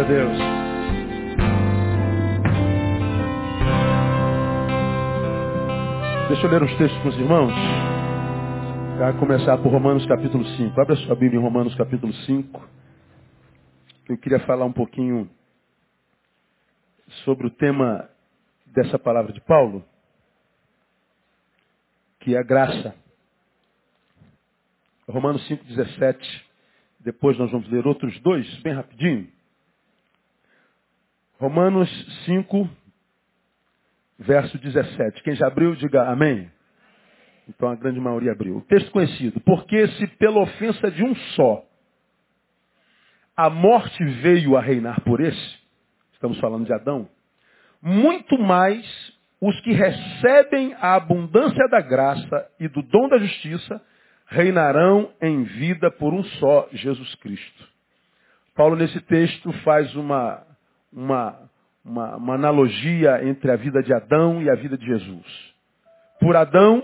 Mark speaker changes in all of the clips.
Speaker 1: Glória a Deus. Deixa eu ler os textos com os irmãos. Vai começar por Romanos capítulo 5. Abre a sua Bíblia em Romanos capítulo 5. Eu queria falar um pouquinho sobre o tema dessa palavra de Paulo, que é a graça. Romanos 5,17. Depois nós vamos ler outros dois, bem rapidinho. Romanos 5, verso 17. Quem já abriu, diga amém. Então a grande maioria abriu. O texto conhecido. Porque se pela ofensa de um só a morte veio a reinar por esse, estamos falando de Adão, muito mais os que recebem a abundância da graça e do dom da justiça reinarão em vida por um só, Jesus Cristo. Paulo, nesse texto, faz uma, uma, uma, uma, analogia entre a vida de Adão e a vida de Jesus. Por Adão,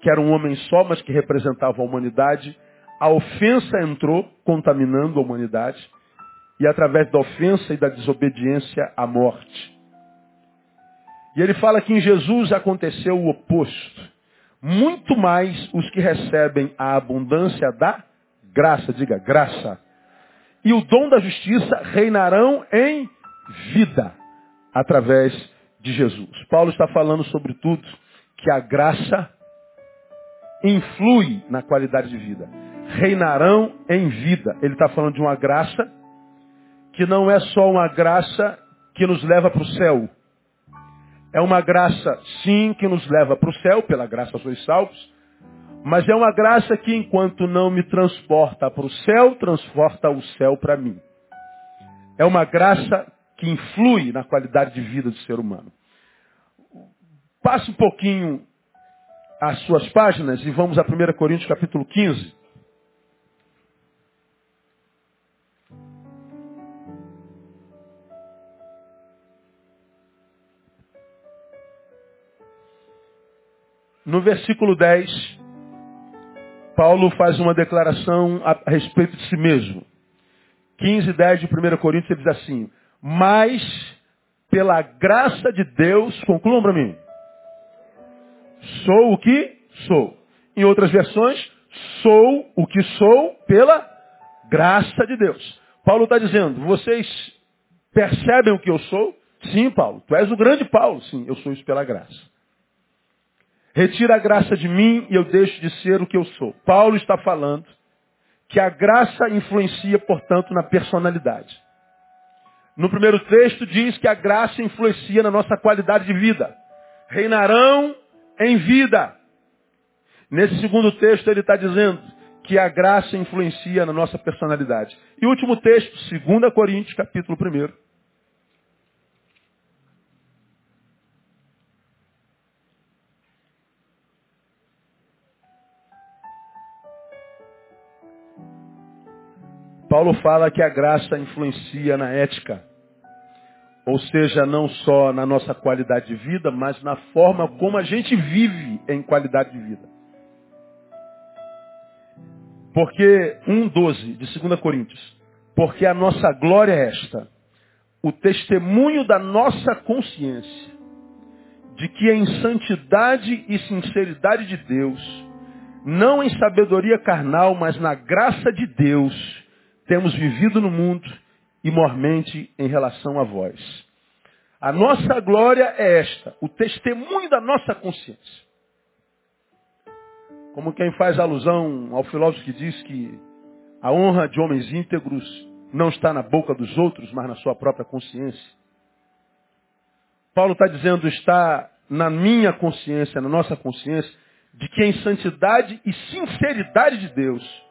Speaker 1: que era um homem só, mas que representava a humanidade, a ofensa entrou, contaminando a humanidade, e através da ofensa e da desobediência, a morte. E ele fala que em Jesus aconteceu o oposto muito mais os que recebem a abundância da graça, diga graça. E o dom da justiça reinarão em vida através de Jesus. Paulo está falando sobre tudo que a graça influi na qualidade de vida. Reinarão em vida. Ele está falando de uma graça que não é só uma graça que nos leva para o céu. É uma graça, sim, que nos leva para o céu, pela graça sois salvos. Mas é uma graça que, enquanto não me transporta para o céu, transporta o céu para mim. É uma graça que influi na qualidade de vida do ser humano. Passe um pouquinho as suas páginas e vamos a 1 Coríntios capítulo 15. No versículo 10, Paulo faz uma declaração a respeito de si mesmo. 15, 10 de 1 Coríntios, ele diz assim, mas pela graça de Deus, concluam para mim, sou o que sou. Em outras versões, sou o que sou pela graça de Deus. Paulo está dizendo, vocês percebem o que eu sou? Sim, Paulo. Tu és o grande Paulo. Sim, eu sou isso pela graça. Retira a graça de mim e eu deixo de ser o que eu sou. Paulo está falando que a graça influencia, portanto, na personalidade. No primeiro texto diz que a graça influencia na nossa qualidade de vida. Reinarão em vida. Nesse segundo texto ele está dizendo que a graça influencia na nossa personalidade. E último texto, 2 Coríntios, capítulo 1. Paulo fala que a graça influencia na ética. Ou seja, não só na nossa qualidade de vida, mas na forma como a gente vive em qualidade de vida. Porque 1,12 de 2 Coríntios. Porque a nossa glória é esta, o testemunho da nossa consciência, de que em santidade e sinceridade de Deus, não em sabedoria carnal, mas na graça de Deus, temos vivido no mundo e mormente em relação a vós. A nossa glória é esta, o testemunho da nossa consciência. Como quem faz alusão ao filósofo que diz que a honra de homens íntegros não está na boca dos outros, mas na sua própria consciência. Paulo está dizendo, está na minha consciência, na nossa consciência, de que em santidade e sinceridade de Deus,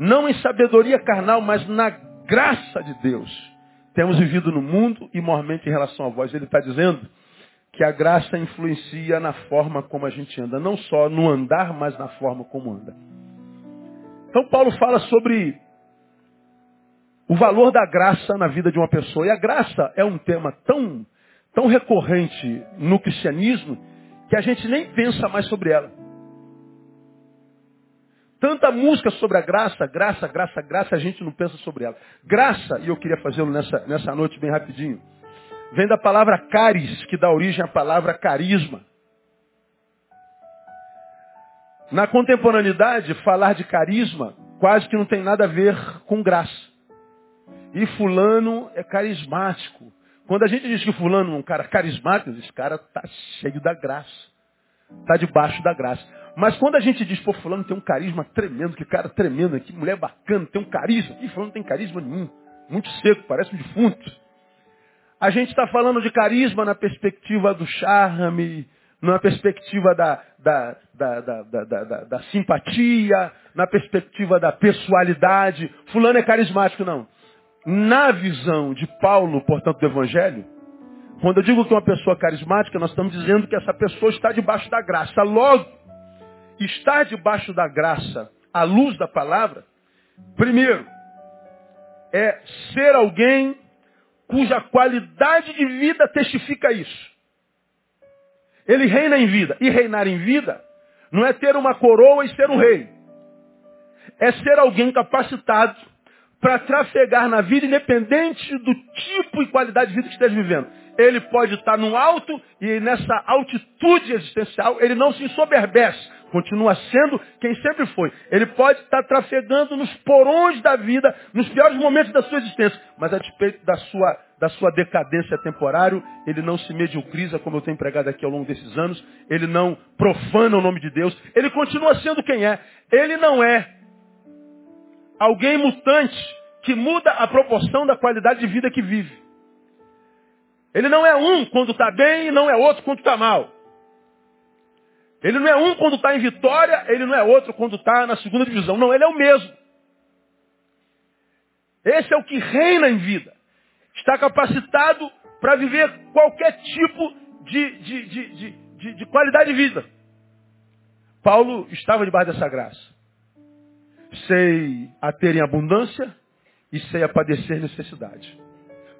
Speaker 1: não em sabedoria carnal, mas na graça de Deus. Temos vivido no mundo e mormente em relação a vós. Ele está dizendo que a graça influencia na forma como a gente anda, não só no andar, mas na forma como anda. Então Paulo fala sobre o valor da graça na vida de uma pessoa. E a graça é um tema tão, tão recorrente no cristianismo que a gente nem pensa mais sobre ela. Tanta música sobre a graça, graça, graça, graça, a gente não pensa sobre ela. Graça, e eu queria fazê-lo nessa, nessa noite bem rapidinho, vem da palavra caris, que dá origem à palavra carisma. Na contemporaneidade, falar de carisma quase que não tem nada a ver com graça. E fulano é carismático. Quando a gente diz que fulano é um cara carismático, esse cara está cheio da graça. Está debaixo da graça. Mas quando a gente diz, pô, fulano tem um carisma tremendo, que cara tremendo, que mulher bacana, tem um carisma. E fulano não tem carisma nenhum. Muito seco, parece um defunto. A gente está falando de carisma na perspectiva do charme, na perspectiva da, da, da, da, simpatia, na perspectiva da pessoalidade. Fulano é carismático, não. Na visão de Paulo, portanto, do Evangelho, quando eu digo que é uma pessoa carismática, nós estamos dizendo que essa pessoa está debaixo da graça. Logo, estar debaixo da graça, à luz da palavra, primeiro, é ser alguém cuja qualidade de vida testifica isso. Ele reina em vida. E reinar em vida não é ter uma coroa e ser um rei. É ser alguém capacitado para trafegar na vida independente do tipo e qualidade de vida que esteja vivendo. Ele pode estar no alto e nessa altitude existencial ele não se ensoberbece. Continua sendo quem sempre foi. Ele pode estar trafegando nos porões da vida, nos piores momentos da sua existência. Mas a despeito da sua, da sua decadência temporária, ele não se mediocriza, como eu tenho pregado aqui ao longo desses anos. Ele não profana o nome de Deus. Ele continua sendo quem é. Ele não é alguém mutante que muda a proporção da qualidade de vida que vive. Ele não é um quando está bem e não é outro quando está mal. Ele não é um quando está em vitória, ele não é outro quando está na segunda divisão. Não, ele é o mesmo. Esse é o que reina em vida. Está capacitado para viver qualquer tipo de, de, de, de, de qualidade de vida. Paulo estava debaixo dessa graça. Sei a ter em abundância e sei a padecer necessidade.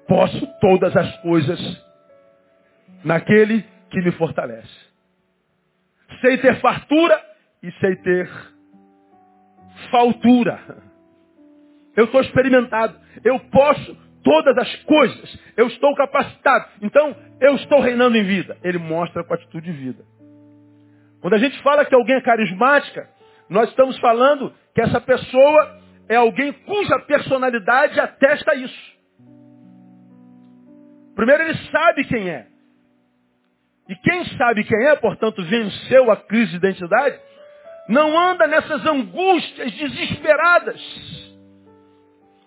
Speaker 1: Posso todas as coisas naquele que me fortalece. Sei ter fartura e sei ter faltura. Eu estou experimentado. Eu posso todas as coisas. Eu estou capacitado. Então, eu estou reinando em vida. Ele mostra com atitude de vida. Quando a gente fala que alguém é carismática, nós estamos falando que essa pessoa é alguém cuja personalidade atesta isso. Primeiro, ele sabe quem é. E quem sabe quem é, portanto, venceu a crise de identidade, não anda nessas angústias desesperadas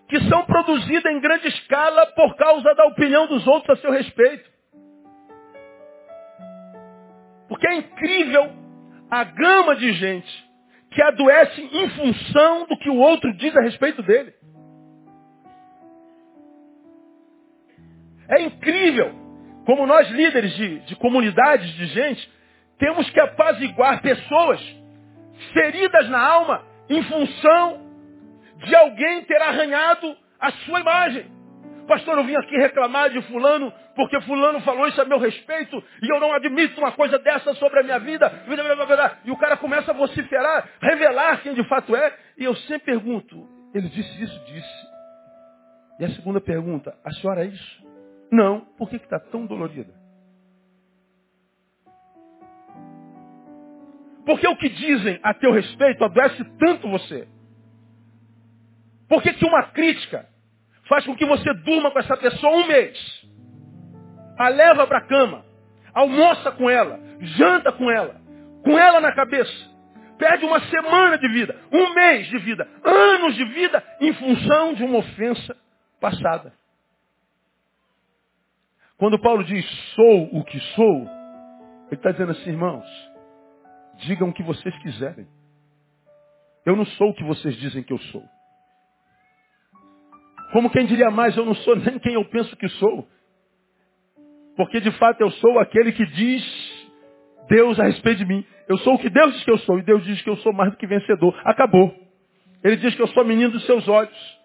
Speaker 1: que são produzidas em grande escala por causa da opinião dos outros a seu respeito. Porque é incrível a gama de gente que adoece em função do que o outro diz a respeito dele. É incrível como nós líderes de, de comunidades, de gente, temos que apaziguar pessoas feridas na alma em função de alguém ter arranhado a sua imagem. Pastor, eu vim aqui reclamar de fulano, porque fulano falou isso a meu respeito, e eu não admito uma coisa dessa sobre a minha vida. E o cara começa a vociferar, revelar quem de fato é. E eu sempre pergunto, ele disse isso, disse. E a segunda pergunta, a senhora é isso? Não. Por que está tão dolorida? Porque o que dizem a teu respeito adoece tanto você. Por que, que uma crítica faz com que você durma com essa pessoa um mês? A leva para a cama, almoça com ela, janta com ela, com ela na cabeça. Perde uma semana de vida, um mês de vida, anos de vida em função de uma ofensa passada. Quando Paulo diz sou o que sou, ele está dizendo assim, irmãos, digam o que vocês quiserem. Eu não sou o que vocês dizem que eu sou. Como quem diria mais, eu não sou nem quem eu penso que sou. Porque de fato eu sou aquele que diz Deus a respeito de mim. Eu sou o que Deus diz que eu sou. E Deus diz que eu sou mais do que vencedor. Acabou. Ele diz que eu sou menino dos seus olhos.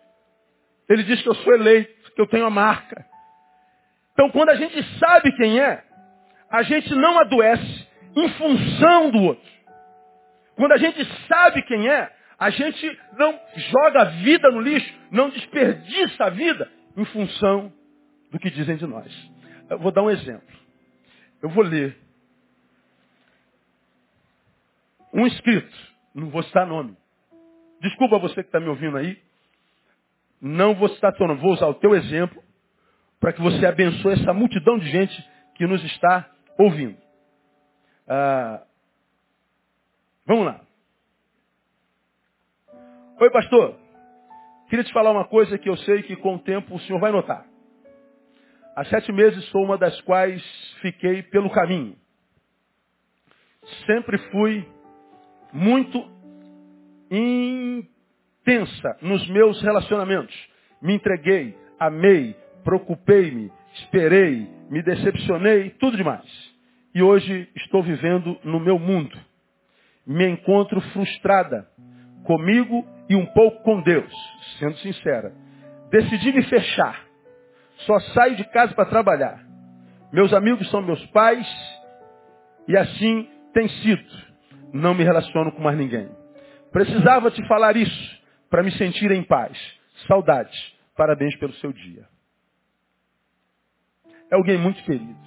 Speaker 1: Ele diz que eu sou eleito, que eu tenho a marca. Então, quando a gente sabe quem é, a gente não adoece em função do outro. Quando a gente sabe quem é, A gente não joga a vida no lixo, não desperdiça a vida em função do que dizem de nós. Eu vou dar um exemplo. Eu vou ler um escrito, não vou citar nome. Desculpa você que está me ouvindo aí. Não vou citar teu nome, vou usar o teu exemplo para que você abençoe essa multidão de gente que nos está ouvindo. Ah, vamos lá. Oi, pastor. Queria te falar uma coisa que eu sei que com o tempo o senhor vai notar. Há sete meses sou uma das quais fiquei pelo caminho. Sempre fui muito intensa nos meus relacionamentos. Me entreguei, amei, preocupei-me, esperei, me decepcionei, tudo demais. E hoje estou vivendo no meu mundo. Me encontro frustrada comigo e um pouco com Deus, sendo sincera. Decidi me fechar. Só saio de casa para trabalhar. Meus amigos são meus pais e assim tem sido. Não me relaciono com mais ninguém. Precisava te falar isso para me sentir em paz. Saudades. Parabéns pelo seu dia. É alguém muito querido.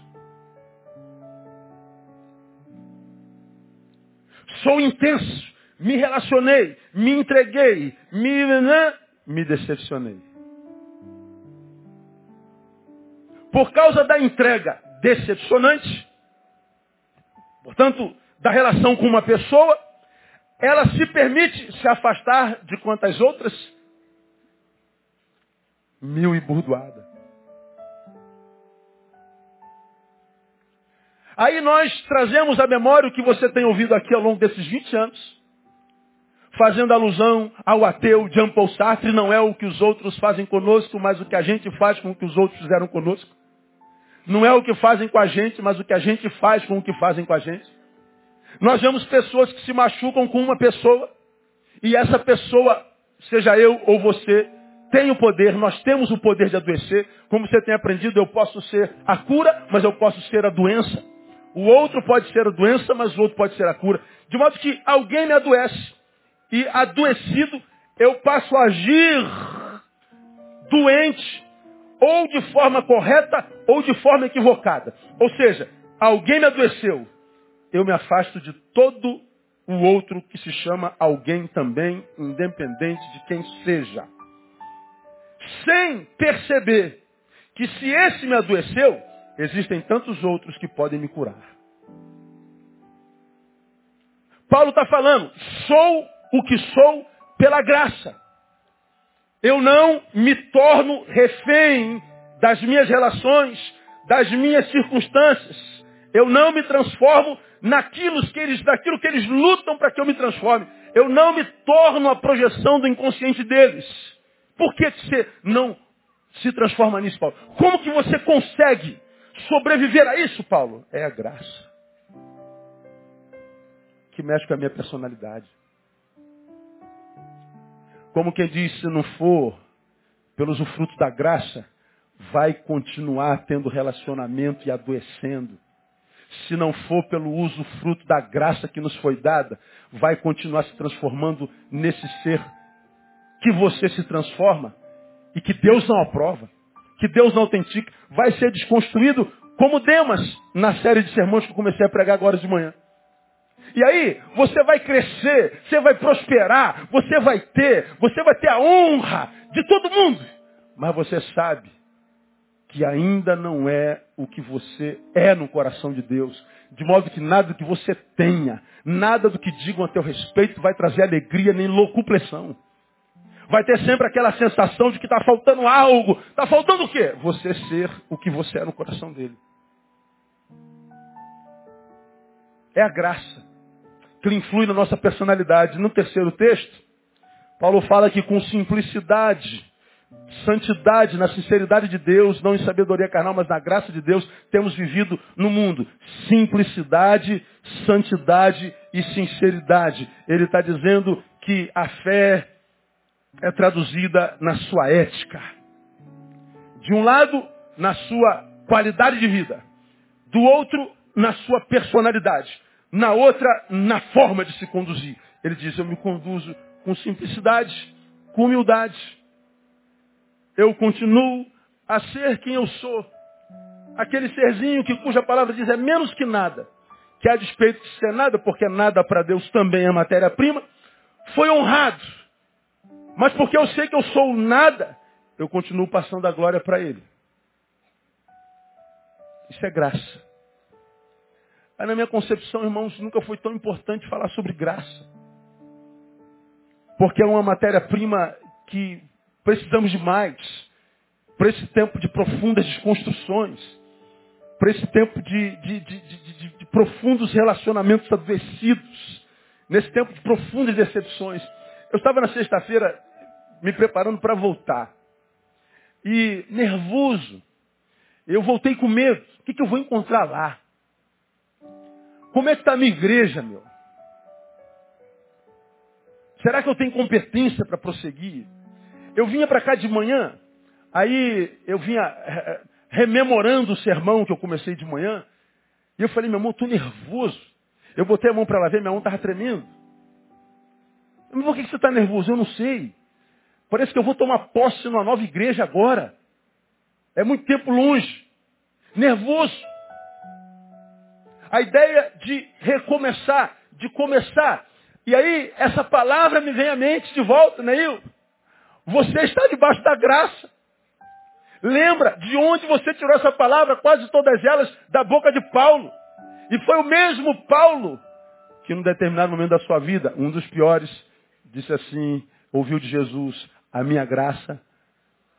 Speaker 1: Sou intenso. Me relacionei. Me entreguei. Me, né? me decepcionei. Por causa da entrega decepcionante, portanto, da relação com uma pessoa, ela se permite se afastar de quantas outras? Mil e burdoada. Aí nós trazemos à memória o que você tem ouvido aqui ao longo desses 20 anos, fazendo alusão ao ateu Jean Paul Sartre, não é o que os outros fazem conosco, mas o que a gente faz com o que os outros fizeram conosco. Não é o que fazem com a gente, mas o que a gente faz com o que fazem com a gente. Nós vemos pessoas que se machucam com uma pessoa, e essa pessoa, seja eu ou você, tem o poder, nós temos o poder de adoecer. Como você tem aprendido, eu posso ser a cura, mas eu posso ser a doença. O outro pode ser a doença, mas o outro pode ser a cura. De modo que alguém me adoece. E adoecido, eu passo a agir doente, ou de forma correta, ou de forma equivocada. Ou seja, alguém me adoeceu. Eu me afasto de todo o outro que se chama alguém também, independente de quem seja. Sem perceber que se esse me adoeceu, Existem tantos outros que podem me curar. Paulo está falando, sou o que sou pela graça. Eu não me torno refém das minhas relações, das minhas circunstâncias. Eu não me transformo naquilo que eles, naquilo que eles lutam para que eu me transforme. Eu não me torno a projeção do inconsciente deles. Por que você não se transforma nisso, Paulo? Como que você consegue sobreviver a isso, Paulo? É a graça. Que mexe com a minha personalidade. Como quem diz, se não for pelo usufruto da graça, vai continuar tendo relacionamento e adoecendo. Se não for pelo uso fruto da graça que nos foi dada, vai continuar se transformando nesse ser que você se transforma e que Deus não aprova que Deus não autentica, vai ser desconstruído como Demas na série de sermões que eu comecei a pregar agora de manhã. E aí, você vai crescer, você vai prosperar, você vai ter, você vai ter a honra de todo mundo. Mas você sabe que ainda não é o que você é no coração de Deus. De modo que nada que você tenha, nada do que digam a teu respeito vai trazer alegria nem locupressão vai ter sempre aquela sensação de que está faltando algo. Está faltando o quê? Você ser o que você é no coração dele. É a graça que influi na nossa personalidade. No terceiro texto, Paulo fala que com simplicidade, santidade, na sinceridade de Deus, não em sabedoria carnal, mas na graça de Deus, temos vivido no mundo. Simplicidade, santidade e sinceridade. Ele está dizendo que a fé é traduzida na sua ética. De um lado, na sua qualidade de vida. Do outro, na sua personalidade. Na outra, na forma de se conduzir. Ele diz, eu me conduzo com simplicidade, com humildade. Eu continuo a ser quem eu sou. Aquele serzinho que cuja palavra diz é menos que nada, que a despeito de ser nada, porque nada para Deus também é matéria-prima, foi honrado. Mas porque eu sei que eu sou nada, eu continuo passando a glória para Ele. Isso é graça. Aí na minha concepção, irmãos, nunca foi tão importante falar sobre graça. Porque é uma matéria-prima que precisamos de mais. Para esse tempo de profundas desconstruções. Para esse tempo de, de, de, de, profundos relacionamentos adoecidos. Nesse tempo de profundas decepções. Eu estava na sexta-feira me preparando para voltar. E nervoso. Eu voltei com medo. O que, que eu vou encontrar lá? Como é que está a minha igreja, meu? Será que eu tenho competência para prosseguir? Eu vinha para cá de manhã, aí eu vinha eh, eh, rememorando o sermão que eu comecei de manhã, e eu falei, meu irmão, estou nervoso. Eu botei a mão para ela ver, minha mão estava tremendo. Mas por que você está nervoso? Eu não sei. Parece que eu vou tomar posse numa nova igreja agora. É muito tempo longe. Nervoso. A ideia de recomeçar, de começar. E aí, essa palavra me vem à mente de volta, Neil. Você está debaixo da graça. Lembra de onde você tirou essa palavra, quase todas elas, da boca de Paulo. E foi o mesmo Paulo que, num determinado momento da sua vida, um dos piores, disse assim, ouviu de Jesus, a minha graça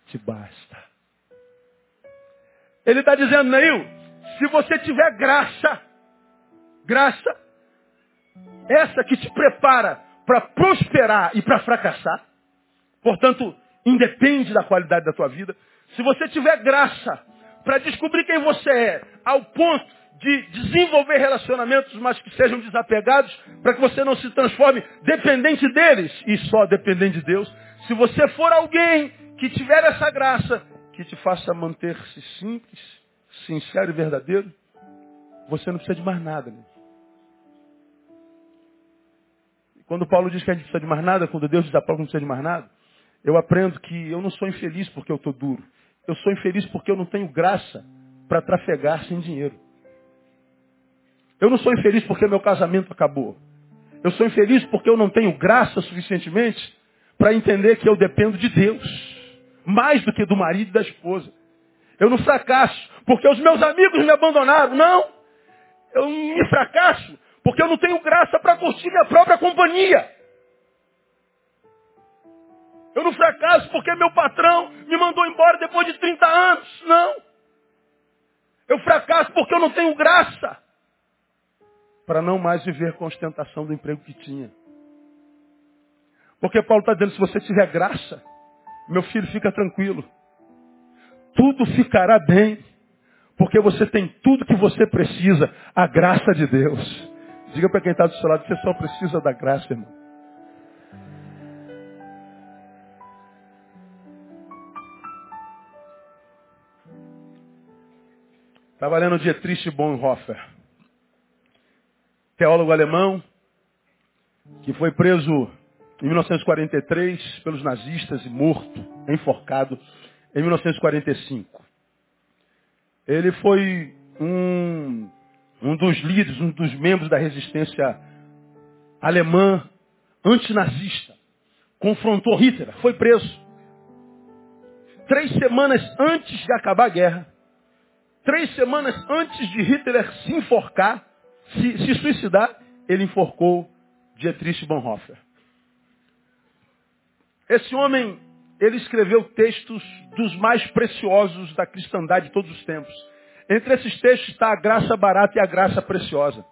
Speaker 1: te basta. Ele está dizendo, Neil, se você tiver graça, graça, essa que te prepara para prosperar e para fracassar. Portanto, independe da qualidade da tua vida. Se você tiver graça para descobrir quem você é, ao ponto de desenvolver relacionamentos, mas que sejam desapegados, para que você não se transforme dependente deles e só dependente de Deus. Se você for alguém que tiver essa graça, que te faça manter-se simples, sincero e verdadeiro, você não precisa de mais nada. Né? Quando Paulo diz que a gente precisa de mais nada, quando Deus diz a Paulo que não precisa de mais nada, eu aprendo que eu não sou infeliz porque eu estou duro. Eu sou infeliz porque eu não tenho graça para trafegar sem dinheiro. Eu não sou infeliz porque meu casamento acabou. Eu sou infeliz porque eu não tenho graça suficientemente para entender que eu dependo de Deus. Mais do que do marido e da esposa. Eu não fracasso porque os meus amigos me abandonaram. Não. Eu me fracasso porque eu não tenho graça para curtir minha própria companhia. Eu não fracasso porque meu patrão me mandou embora depois de 30 anos. Não. Eu fracasso porque eu não tenho graça para não mais viver com a ostentação do emprego que tinha. Porque Paulo está dizendo, se você tiver graça, meu filho fica tranquilo. Tudo ficará bem. Porque você tem tudo que você precisa, a graça de Deus. Diga para quem está do seu lado, você só precisa da graça, irmão. Estava lendo Dietrich Bonhoeffer, teólogo alemão, que foi preso em 1943 pelos nazistas e morto, enforcado, em 1945. Ele foi um um dos líderes, um dos membros da resistência alemã antinazista, confrontou Hitler, foi preso. Três semanas antes de acabar a guerra, três semanas antes de Hitler se enforcar, se, se suicidar, ele enforcou Dietrich Bonhoeffer. Esse homem, ele escreveu textos dos mais preciosos da cristandade de todos os tempos. Entre esses textos está a graça barata e a graça preciosa.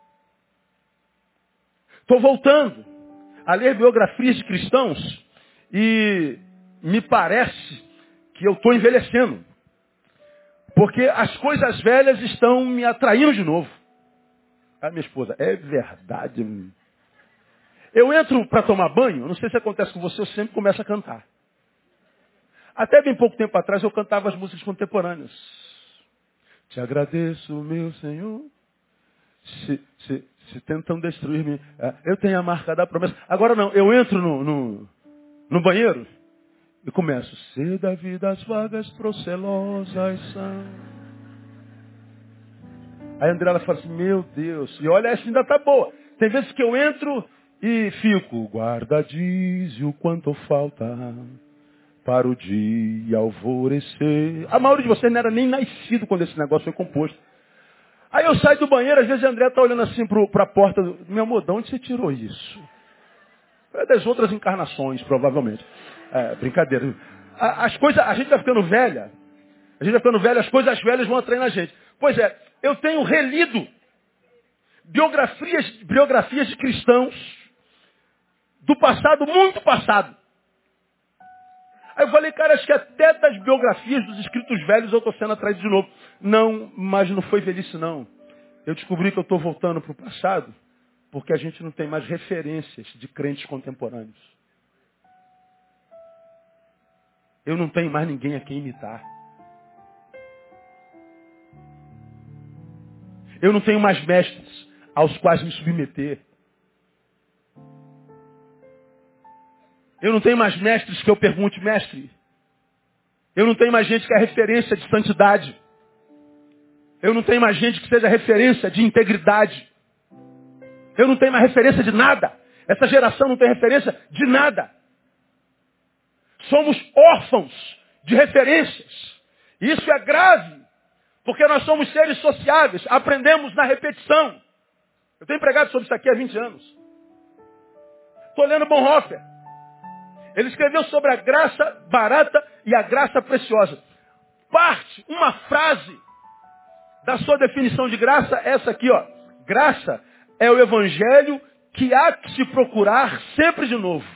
Speaker 1: Estou voltando a ler biografias de cristãos e me parece que eu estou envelhecendo. Porque as coisas velhas estão me atraindo de novo. A minha esposa, é verdade. Eu entro para tomar banho, não sei se acontece com você, eu sempre começo a cantar. Até bem pouco tempo atrás eu cantava as músicas contemporâneas. Te agradeço, meu Senhor. Se, se, se tentam destruir-me, é, eu tenho a marca da promessa. Agora não, eu entro no, no, no banheiro e começo. Se da vida as vagas procelosas são. Aí a Andrela fala assim, meu Deus, e olha, essa ainda tá boa. Tem vezes que eu entro e fico, guarda diz o quanto falta para o dia alvorecer. A maioria de vocês não era nem nascido quando esse negócio foi composto. Aí eu saio do banheiro, às vezes a André está olhando assim para a porta. Meu amor, de onde você tirou isso? É das outras encarnações, provavelmente. É, brincadeira. As coisas, a gente vai ficando velha. A gente vai ficando velha, as coisas velhas vão atraindo a gente. Pois é, eu tenho relido biografias, biografias de cristãos do passado, muito passado. Aí eu falei, cara, acho que até das biografias dos escritos velhos eu estou sendo atraído de novo. Não, mas não foi velhice não. Eu descobri que eu estou voltando para o passado porque a gente não tem mais referências de crentes contemporâneos. Eu não tenho mais ninguém a quem imitar. Eu não tenho mais mestres aos quais me submeter. Eu não tenho mais mestres que eu pergunte, mestre. Eu não tenho mais gente que é referência de santidade. Eu não tenho mais gente que seja referência de integridade. Eu não tenho mais referência de nada. Essa geração não tem referência de nada. Somos órfãos de referências. Isso é grave, porque nós somos seres sociáveis, aprendemos na repetição. Eu tenho pregado sobre isso aqui há 20 anos. Estou lendo Bonhoeffer. Ele escreveu sobre a graça barata e a graça preciosa. Parte, uma frase da sua definição de graça, essa aqui, ó. Graça é o evangelho que há que se procurar sempre de novo.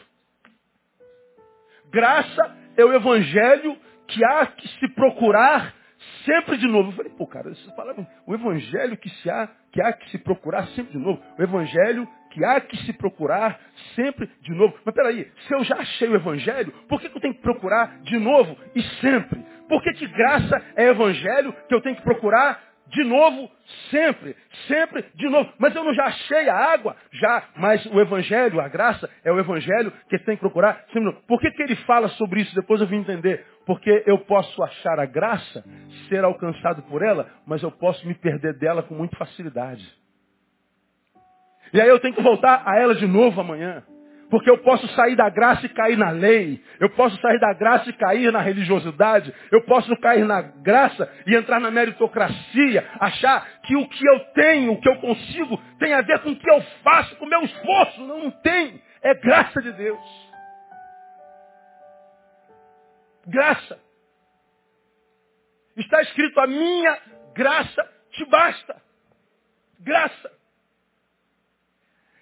Speaker 1: Graça é o evangelho que há que se procurar sempre de novo. Eu falei, pô, cara, essas palavras, o evangelho que, se há, que há que se procurar sempre de novo. O evangelho que há que se procurar sempre de novo. Mas peraí, se eu já achei o Evangelho, por que, que eu tenho que procurar de novo e sempre? Por que, que graça é Evangelho que eu tenho que procurar de novo, sempre, sempre, de novo. Mas eu não já achei a água? Já, mas o Evangelho, a graça, é o Evangelho que tem que procurar. Por que, que ele fala sobre isso? Depois eu vim entender. Porque eu posso achar a graça, ser alcançado por ela, mas eu posso me perder dela com muita facilidade. E aí eu tenho que voltar a ela de novo amanhã. Porque eu posso sair da graça e cair na lei. Eu posso sair da graça e cair na religiosidade. Eu posso cair na graça e entrar na meritocracia. Achar que o que eu tenho, o que eu consigo, tem a ver com o que eu faço, com o meu esforço. Não, tem. É graça de Deus. Graça. Está escrito, a minha graça te basta. Graça.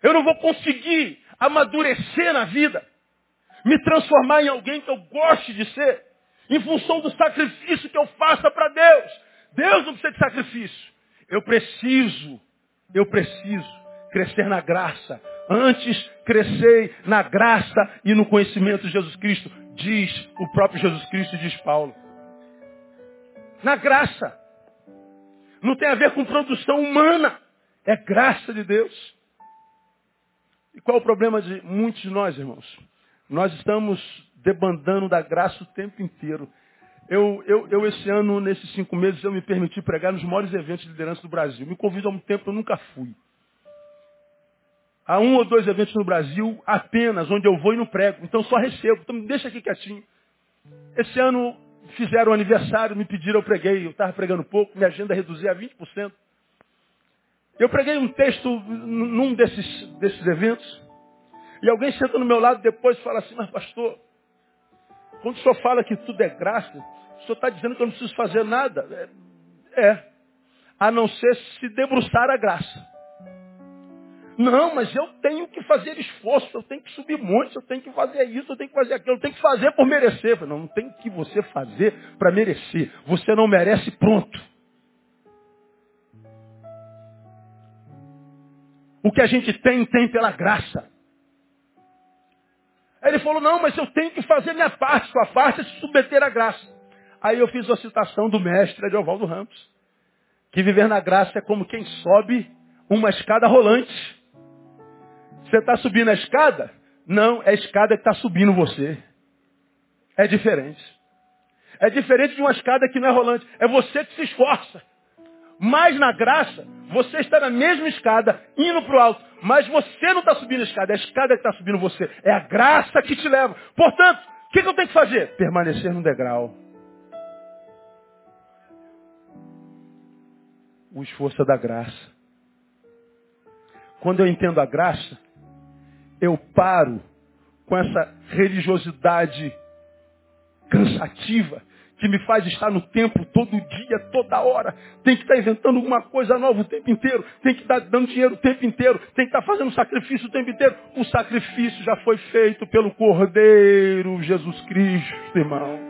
Speaker 1: Eu não vou conseguir amadurecer na vida, me transformar em alguém que eu goste de ser, em função do sacrifício que eu faça para Deus. Deus não precisa de sacrifício. Eu preciso, eu preciso crescer na graça. Antes crescei na graça e no conhecimento de Jesus Cristo, diz o próprio Jesus Cristo, diz Paulo. Na graça. Não tem a ver com produção humana. É graça de Deus. E qual é o problema de muitos de nós, irmãos? Nós estamos debandando da graça o tempo inteiro. Eu, eu, eu, esse ano, nesses cinco meses, eu me permiti pregar nos maiores eventos de liderança do Brasil. Me convido há um tempo, eu nunca fui. Há um ou dois eventos no Brasil apenas, onde eu vou e não prego. Então só recebo. Então me deixa aqui quietinho. Esse ano fizeram um aniversário, me pediram, eu preguei. Eu estava pregando pouco, minha agenda reduzi a 20%. Eu preguei um texto num desses, desses eventos, e alguém senta no meu lado depois e fala assim, mas pastor, quando o senhor fala que tudo é graça, o senhor está dizendo que eu não preciso fazer nada. É, é, a não ser se debruçar a graça. Não, mas eu tenho que fazer esforço, eu tenho que subir montes, eu tenho que fazer isso, eu tenho que fazer aquilo, eu tenho que fazer por merecer. Não, não tem que você fazer para merecer. Você não merece pronto. O que a gente tem, tem pela graça. Aí ele falou, não, mas eu tenho que fazer minha parte, sua parte é se submeter à graça. Aí eu fiz a citação do mestre Ediovaldo Ramos, que viver na graça é como quem sobe uma escada rolante. Você está subindo a escada, Não, é a escada que está subindo você. É diferente. É diferente de uma escada que não é rolante. É você que se esforça. Mas na graça, você está na mesma escada, indo para o alto. Mas você não está subindo a escada, é a escada que está subindo você. É a graça que te leva. Portanto, o que, que eu tenho que fazer? Permanecer no degrau. O esforço é da graça. Quando eu entendo a graça, eu paro com essa religiosidade cansativa que me faz estar no templo todo dia, toda hora. Tem que estar inventando alguma coisa nova o tempo inteiro. Tem que estar dando dinheiro o tempo inteiro. Tem que estar fazendo sacrifício o tempo inteiro. O sacrifício já foi feito pelo Cordeiro Jesus Cristo, irmão.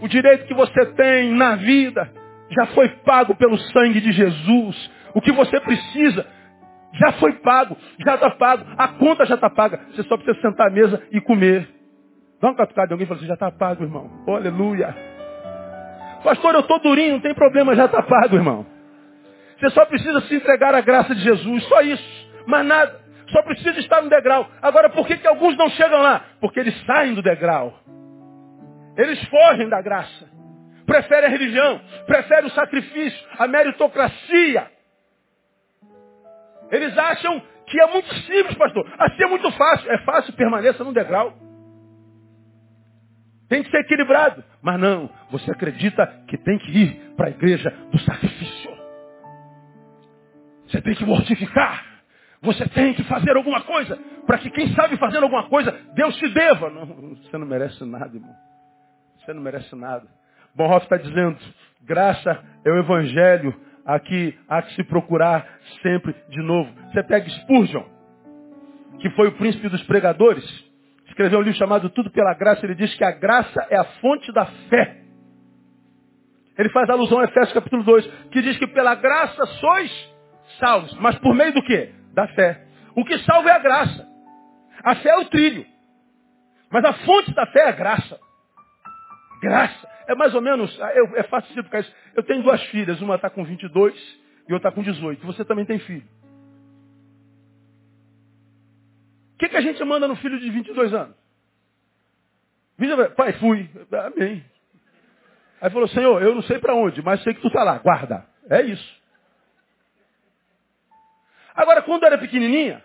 Speaker 1: O direito que você tem na vida já foi pago pelo sangue de Jesus. O que você precisa já foi pago, já está pago, a conta já está paga. Você só precisa sentar à mesa e comer. Uma catucada de alguém e fala assim, já está pago, irmão. Oh, aleluia. Pastor, eu estou durinho, não tem problema, já está pago, irmão. Você só precisa se entregar à graça de Jesus, só isso. Mas nada. Só precisa estar no degrau. Agora, por que, que alguns não chegam lá? Porque eles saem do degrau. Eles fogem da graça. Preferem a religião, preferem o sacrifício, a meritocracia. Eles acham que é muito simples, pastor. Assim é muito fácil. É fácil, permaneça no degrau. Tem que ser equilibrado. Mas não, você acredita que tem que ir para a igreja do sacrifício. Você tem que mortificar. Você tem que fazer alguma coisa para que quem sabe fazer alguma coisa, Deus te deva. Não, você não merece nada, irmão. Você não merece nada. Bonhoff está dizendo, graça é o evangelho aqui há que se procurar sempre de novo. Você pega Spurgeon, que foi o príncipe dos pregadores, escreveu um livro chamado Tudo pela Graça, ele diz que a graça é a fonte da fé. Ele faz alusão a Efésios capítulo 2, que diz que pela graça sois salvos, mas por meio do quê? Da fé. O que salva é a graça. A fé é o trilho. Mas a fonte da fé é a graça. Graça. É mais ou menos, ah, é fácil explicar isso. Eu tenho duas filhas, uma está com 22 e outra está com 18. Você também tem filho. Que, que a gente manda no filho de 22 anos? Pai, fui. Amém. Aí falou, Senhor, eu não sei para onde, mas sei que tu está lá, guarda. É isso. Agora, quando era pequenininha,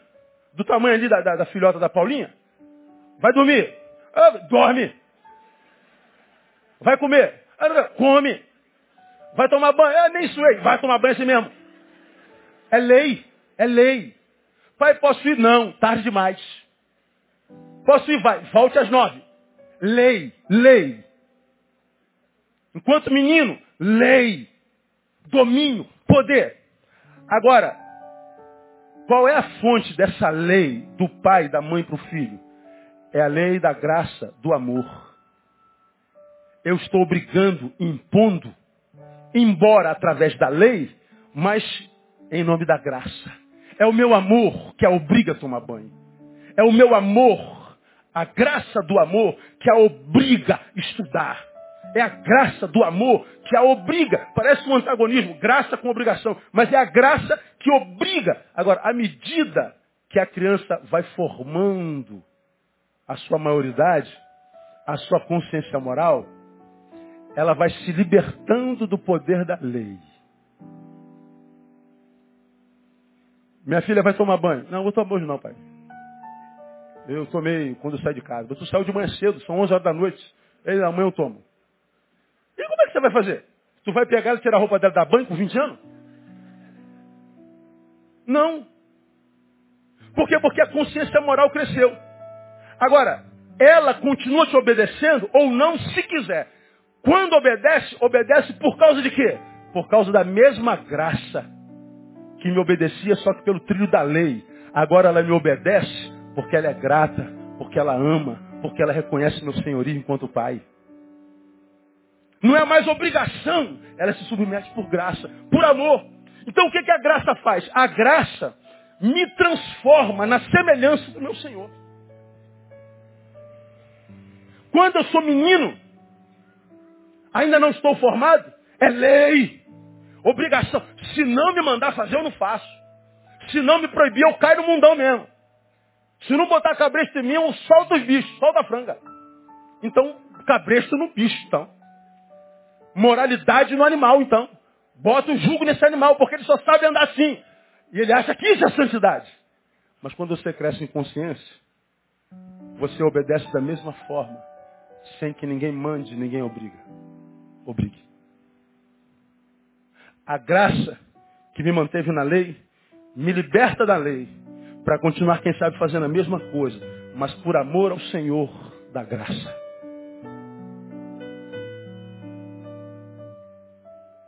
Speaker 1: do tamanho ali da, da, da filhota da Paulinha, vai dormir. Ah, dorme. Vai comer? Come. Vai tomar banho? É, nem suei. Vai tomar banho assim mesmo. É lei. É lei. Pai, posso ir? Não. Tarde demais. Posso ir? Vai. Volte às nove. Lei. Lei. Enquanto menino, lei. Domínio. Poder. Agora, qual é a fonte dessa lei do pai da mãe para o filho? É a lei da graça, do amor eu estou obrigando, impondo, embora através da lei, mas em nome da graça. É o meu amor que a obriga a tomar banho. É o meu amor, a graça do amor que a obriga a estudar. É a graça do amor que a obriga. Parece um antagonismo, graça com obrigação. Mas é a graça que obriga. Agora, à medida que a criança vai formando a sua maioridade, a sua consciência moral, ela vai se libertando do poder da lei. Minha filha vai tomar banho. Não, vou tomar banho não, pai. Eu tomei quando eu saí de casa. Você saiu de manhã cedo, são 11 horas da noite. Ele, amanhã eu tomo. E como é que você vai fazer? Tu vai pegar e tirar a roupa dela da banho com 20 anos? Não. Por quê? Porque a consciência moral cresceu. Agora, ela continua te obedecendo ou não se quiser. Quando obedece, obedece por causa de quê? Por causa da mesma graça que me obedecia só pelo trilho da lei. Agora ela me obedece porque ela é grata, porque ela ama, porque ela reconhece meu senhorio enquanto pai. Não é mais obrigação, ela se submete por graça, por amor. Então o que, que a graça faz? A graça me transforma na semelhança do meu Senhor. Quando eu sou menino, Ainda não estou formado? É lei. Obrigação. Se não me mandar fazer, eu não faço. Se não me proibir, eu caio no mundão mesmo. Se não botar cabresto em mim, eu solto os bichos, solta a franga. Então, cabresto no bicho, então. Moralidade no animal, então. Bota o jugo nesse animal, porque ele só sabe andar assim. E ele acha que isso é santidade. Mas quando você cresce em consciência, você obedece da mesma forma, sem que ninguém mande, ninguém obriga. Obrigue. A graça que me manteve na lei, me liberta da lei, para continuar, quem sabe, fazendo a mesma coisa, mas por amor ao Senhor da graça.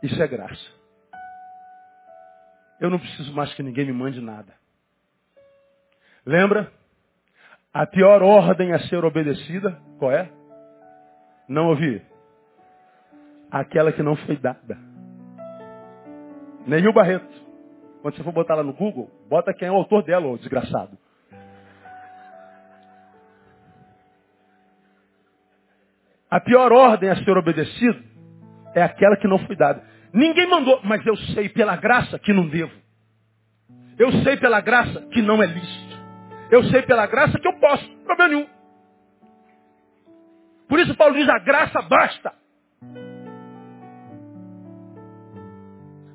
Speaker 1: Isso é graça. Eu não preciso mais que ninguém me mande nada. Lembra? A pior ordem a ser obedecida, qual é? Não ouvi. Aquela que não foi dada. Neil Barreto. Quando você for botar lá no Google, bota quem é o autor dela, ô desgraçado. A pior ordem a ser obedecida é aquela que não foi dada. Ninguém mandou, mas eu sei pela graça que não devo. Eu sei pela graça que não é lícito. Eu sei pela graça que eu posso, problema nenhum. Por isso Paulo diz, a graça basta.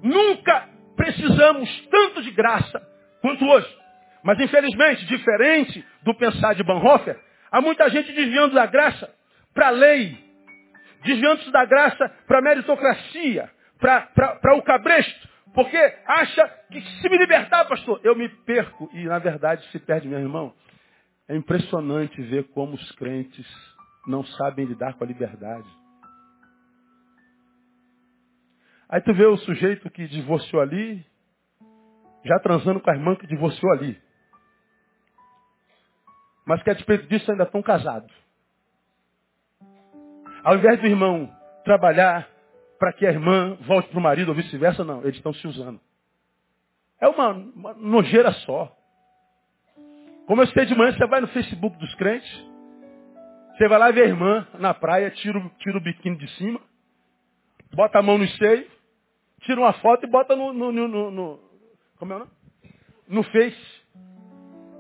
Speaker 1: Nunca precisamos tanto de graça quanto hoje. Mas infelizmente, diferente do pensar de Bonhoeffer, há muita gente desviando da graça para a lei, desviando-se da graça para a meritocracia, para o cabresto, porque acha que se me libertar, pastor, eu me perco. E na verdade se perde, meu irmão. É impressionante ver como os crentes não sabem lidar com a liberdade. Aí tu vê o sujeito que divorciou ali, já transando com a irmã que divorciou ali. Mas que a despeito disso ainda estão casados. Ao invés do irmão trabalhar para que a irmã volte para o marido ou vice-versa, não, eles estão se usando. É uma, uma nojeira só. Como eu sei de manhã, você vai no Facebook dos crentes, você vai lá ver a irmã na praia, tira, tira o biquíni de cima, bota a mão no seio, tira uma foto e bota no, no, no, no como é o nome? No Face.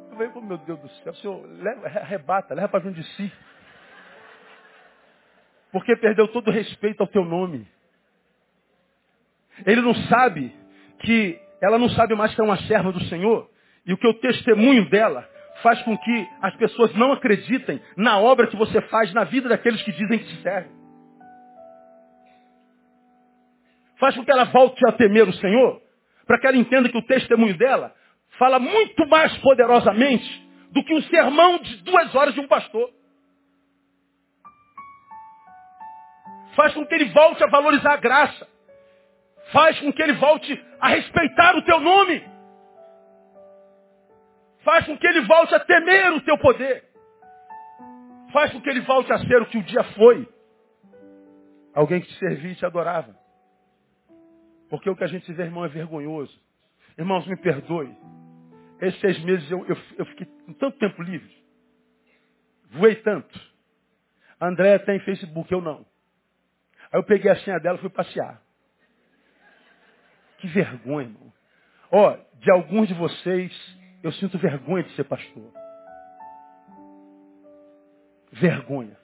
Speaker 1: Eu falei, oh, meu Deus do céu, o senhor leva, arrebata, leva para junto de si. Porque perdeu todo o respeito ao teu nome. Ele não sabe que ela não sabe mais que é uma serva do Senhor. E o que o testemunho dela faz com que as pessoas não acreditem na obra que você faz na vida daqueles que dizem que te servem. Faz com que ela volte a temer o Senhor, para que ela entenda que o testemunho dela fala muito mais poderosamente do que um sermão de duas horas de um pastor. Faz com que ele volte a valorizar a graça faz com que ele volte a respeitar o teu nome. Faz com que ele volte a temer o teu poder. Faz com que ele volte a ser o que o dia foi. Alguém que te servia e te adorava. Porque o que a gente vê, irmão, é vergonhoso. Irmãos, me perdoe. Esses seis meses eu, eu, eu fiquei com tanto tempo livre. Voei tanto. A Andréia tem Facebook, eu não. Aí eu peguei a senha dela e fui passear. Que vergonha, irmão. Ó, oh, de alguns de vocês, eu sinto vergonha de ser pastor. Vergonha.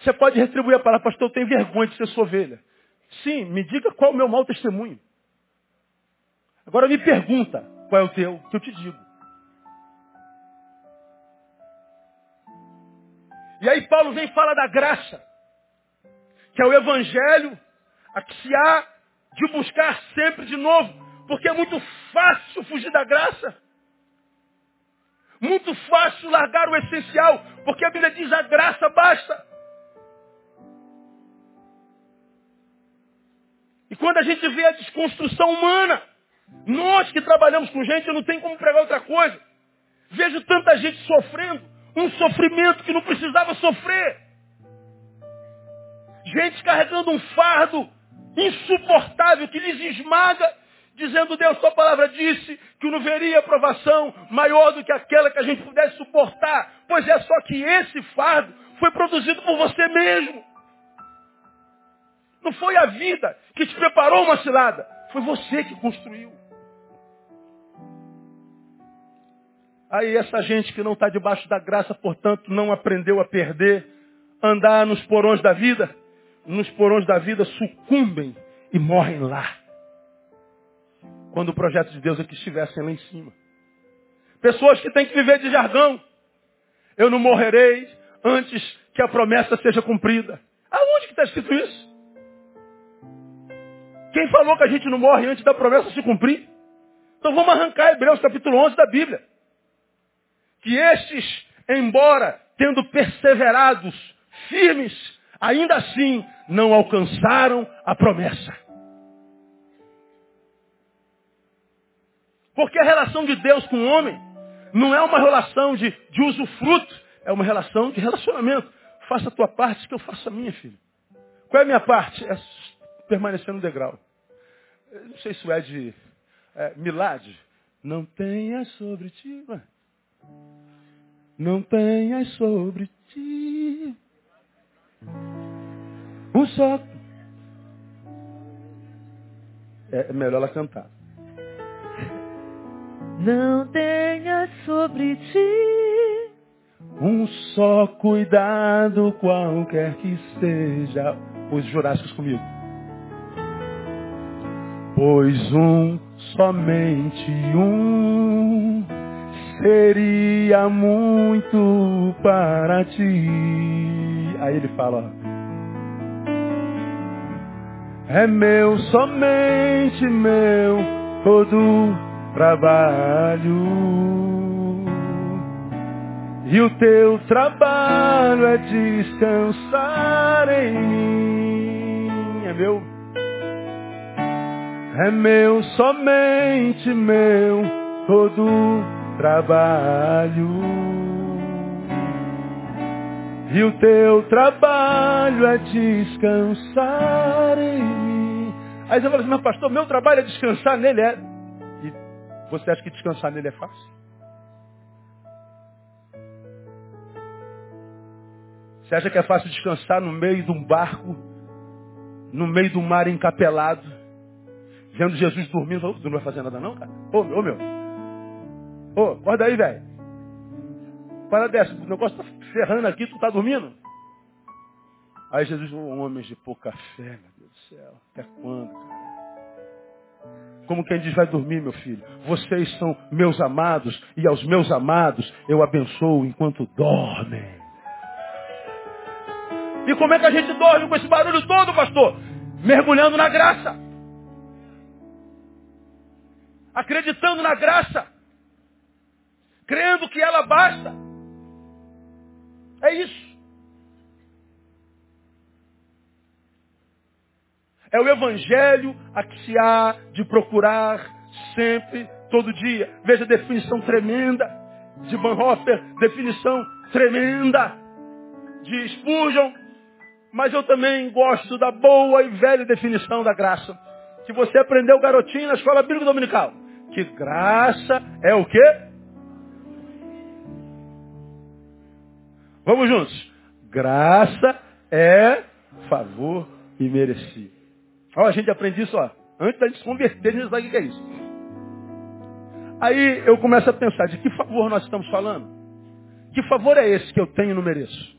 Speaker 1: Você pode retribuir a palavra, pastor, eu tenho vergonha de ser sua ovelha. Sim, me diga qual é o meu mau testemunho. Agora me pergunta qual é o teu, que eu te digo. E aí Paulo vem falar da graça, que é o evangelho a que se há de buscar sempre de novo, porque é muito fácil fugir da graça. Muito fácil largar o essencial, porque a Bíblia diz a graça basta. E quando a gente vê a desconstrução humana, nós que trabalhamos com gente, eu não tenho como pregar outra coisa. Vejo tanta gente sofrendo, um sofrimento que não precisava sofrer. Gente carregando um fardo insuportável que lhes esmaga, dizendo, Deus, sua palavra disse que não veria provação maior do que aquela que a gente pudesse suportar. Pois é só que esse fardo foi produzido por você mesmo. Não foi a vida que te preparou uma cilada. Foi você que construiu. Aí essa gente que não está debaixo da graça, portanto, não aprendeu a perder, andar nos porões da vida, nos porões da vida sucumbem e morrem lá. Quando o projeto de Deus é que estivessem lá em cima. Pessoas que têm que viver de jargão. Eu não morrerei antes que a promessa seja cumprida. Aonde que está escrito isso? Quem falou que a gente não morre antes da promessa se cumprir? Então vamos arrancar Hebreus capítulo 11 da Bíblia. Que estes, embora tendo perseverados, firmes, ainda assim não alcançaram a promessa. Porque a relação de Deus com o homem não é uma relação de, de usufruto, é uma relação de relacionamento. Faça a tua parte que eu faço a minha, filho. Qual é a minha parte? É permanecer no degrau. Não sei se é de é, Milad. Não tenhas sobre ti. Não tenhas sobre ti. Um só. É, é melhor ela cantar.
Speaker 2: Não tenhas sobre ti
Speaker 1: um só cuidado, qualquer que seja. Os jurássicos comigo. Pois um, somente um, seria muito para ti. Aí ele fala, é meu, somente meu, todo trabalho. E o teu trabalho é descansar em mim. É meu. É meu, somente meu, todo trabalho. E o teu trabalho é descansar em mim. Aí você fala assim, mas pastor, meu trabalho é descansar nele. É. Você acha que descansar nele é fácil? Você acha que é fácil descansar no meio de um barco, no meio do mar encapelado, vendo Jesus dormindo? Falou, tu não vai fazer nada não, cara? Ô, ô meu. Ô, acorda aí, velho. Para dessa, o negócio tá ferrando aqui, tu tá dormindo? Aí Jesus falou, homens de pouca fé, meu Deus do céu. Até quando, cara? Como quem diz, vai dormir, meu filho. Vocês são meus amados e aos meus amados eu abençoo enquanto dormem. E como é que a gente dorme com esse barulho todo, pastor? Mergulhando na graça. Acreditando na graça. Crendo que ela basta. É isso. É o evangelho a que se há de procurar sempre, todo dia. Veja a definição tremenda de Bonhoeffer, definição tremenda de Spurgeon. Mas eu também gosto da boa e velha definição da graça. Que você aprendeu garotinho na escola bíblica dominical. Que graça é o quê? Vamos juntos. Graça é favor e merecido. Ó, a gente aprende isso, ó. Antes da gente se converter, a gente sabe o que é isso. Aí eu começo a pensar, de que favor nós estamos falando? Que favor é esse que eu tenho e não mereço?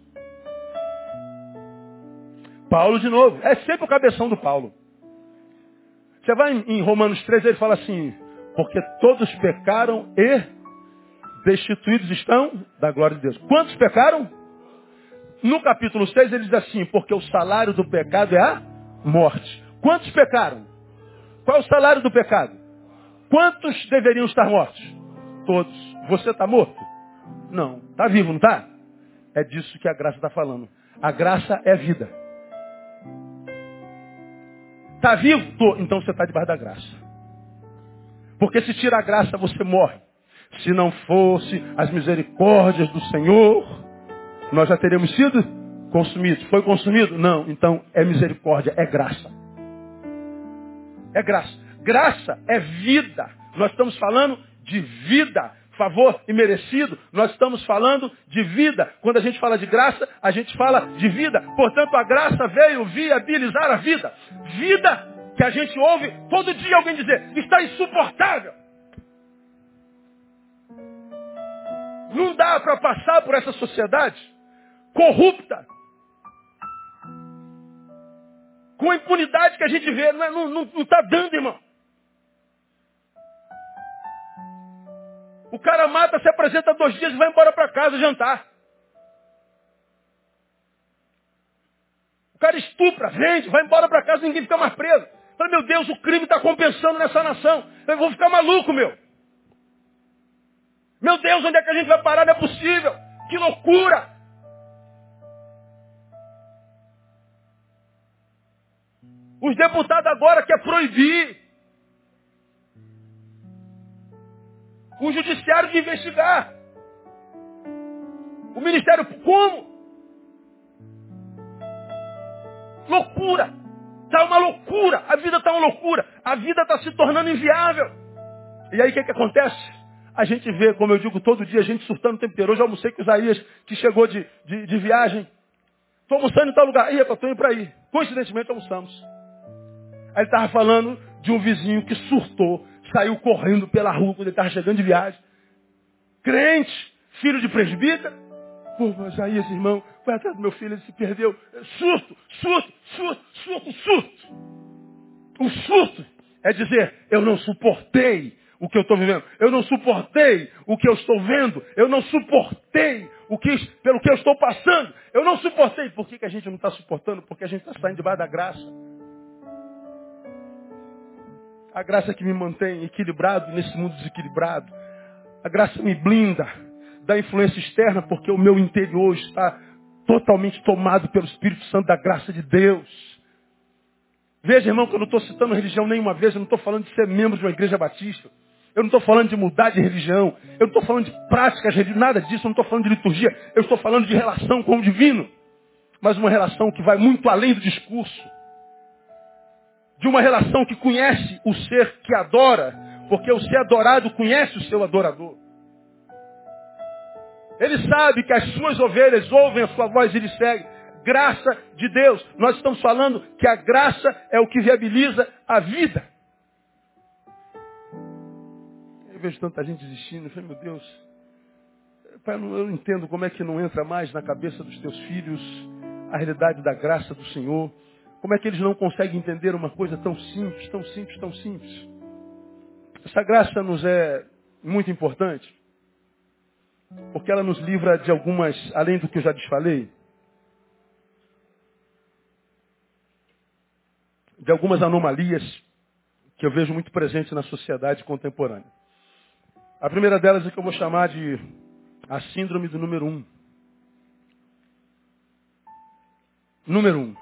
Speaker 1: Paulo de novo. É sempre o cabeção do Paulo. Você vai em Romanos 13, ele fala assim, porque todos pecaram e destituídos estão da glória de Deus. Quantos pecaram? No capítulo 6 ele diz assim, porque o salário do pecado é a morte. Quantos pecaram? Qual é o salário do pecado? Quantos deveriam estar mortos? Todos. Você está morto? Não. Está vivo, não está? É disso que a graça está falando. A graça é vida. Está vivo? Tô. Então você está debaixo da graça. Porque se tira a graça, você morre. Se não fosse as misericórdias do Senhor, nós já teríamos sido consumidos. Foi consumido? Não. Então é misericórdia, é graça. É graça. Graça é vida. Nós estamos falando de vida. Favor e merecido, nós estamos falando de vida. Quando a gente fala de graça, a gente fala de vida. Portanto, a graça veio viabilizar a vida. Vida que a gente ouve todo dia alguém dizer, está insuportável. Não dá para passar por essa sociedade corrupta. Com a impunidade que a gente vê, não está dando, irmão. O cara mata, se apresenta dois dias e vai embora para casa jantar. O cara estupra, vende, vai embora para casa, ninguém fica mais preso. Fala, meu Deus, o crime está compensando nessa nação. Eu vou ficar maluco, meu. Meu Deus, onde é que a gente vai parar? Não é possível. Que loucura! Os deputados agora querem proibir o judiciário de investigar. O ministério, como? Loucura. Está uma loucura. A vida está uma loucura. A vida está se tornando inviável. E aí o que, que acontece? A gente vê, como eu digo todo dia, a gente surtando o tempo inteiro. Hoje eu almocei com o Isaías, que chegou de, de, de viagem. Estou almoçando em tal lugar. Ih, estou indo para aí. Coincidentemente almoçamos. Aí ele estava falando de um vizinho que surtou, saiu correndo pela rua quando ele estava chegando de viagem. Crente, filho de presbítero. Pô, mas aí esse irmão do meu filho, ele se perdeu. Surto, surto, surto, surto, surto. O surto é dizer, eu não suportei o que eu estou vivendo. Eu não suportei o que eu estou vendo. Eu não suportei o que, pelo que eu estou passando. Eu não suportei. Por que, que a gente não está suportando? Porque a gente está saindo debaixo da graça. A graça que me mantém equilibrado nesse mundo desequilibrado. A graça me blinda da influência externa, porque o meu interior está totalmente tomado pelo Espírito Santo da graça de Deus. Veja, irmão, que eu não estou citando religião nenhuma vez, eu não estou falando de ser membro de uma igreja batista. Eu não estou falando de mudar de religião. Eu não estou falando de práticas religiosas, nada disso. Eu não estou falando de liturgia. Eu estou falando de relação com o divino. Mas uma relação que vai muito além do discurso de uma relação que conhece o ser que adora, porque o ser adorado conhece o seu adorador. Ele sabe que as suas ovelhas ouvem a sua voz e ele segue. Graça de Deus. Nós estamos falando que a graça é o que viabiliza a vida. Eu vejo tanta gente desistindo. Eu falei, meu Deus, pai, eu não entendo como é que não entra mais na cabeça dos teus filhos a realidade da graça do Senhor. Como é que eles não conseguem entender uma coisa tão simples, tão simples, tão simples? Essa graça nos é muito importante, porque ela nos livra de algumas, além do que eu já te falei, de algumas anomalias que eu vejo muito presentes na sociedade contemporânea. A primeira delas é que eu vou chamar de a síndrome do número um. Número um.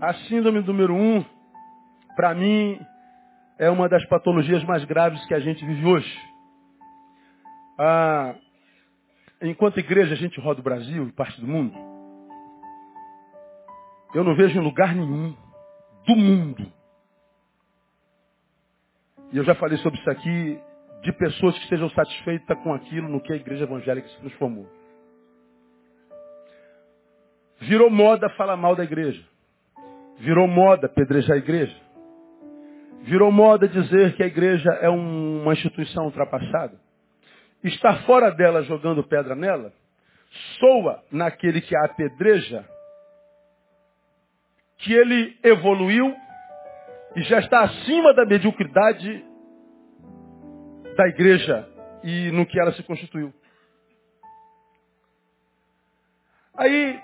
Speaker 1: A síndrome número um, para mim, é uma das patologias mais graves que a gente vive hoje. Ah, enquanto igreja a gente roda o Brasil e parte do mundo, eu não vejo em lugar nenhum do mundo. E eu já falei sobre isso aqui, de pessoas que estejam satisfeitas com aquilo no que a igreja evangélica se transformou. Virou moda falar mal da igreja. Virou moda pedrejar a igreja. Virou moda dizer que a igreja é uma instituição ultrapassada. Estar fora dela jogando pedra nela, soa naquele que a apedreja que ele evoluiu e já está acima da mediocridade da igreja e no que ela se constituiu. Aí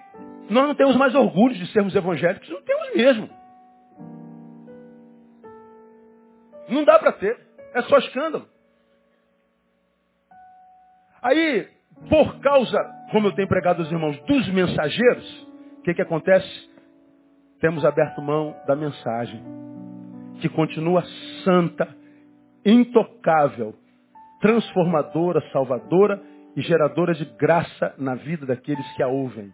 Speaker 1: nós não temos mais orgulho de sermos evangélicos, não temos mesmo. Não dá para ter. É só escândalo. Aí, por causa, como eu tenho pregado aos irmãos, dos mensageiros, o que, que acontece? Temos aberto mão da mensagem, que continua santa, intocável, transformadora, salvadora e geradora de graça na vida daqueles que a ouvem.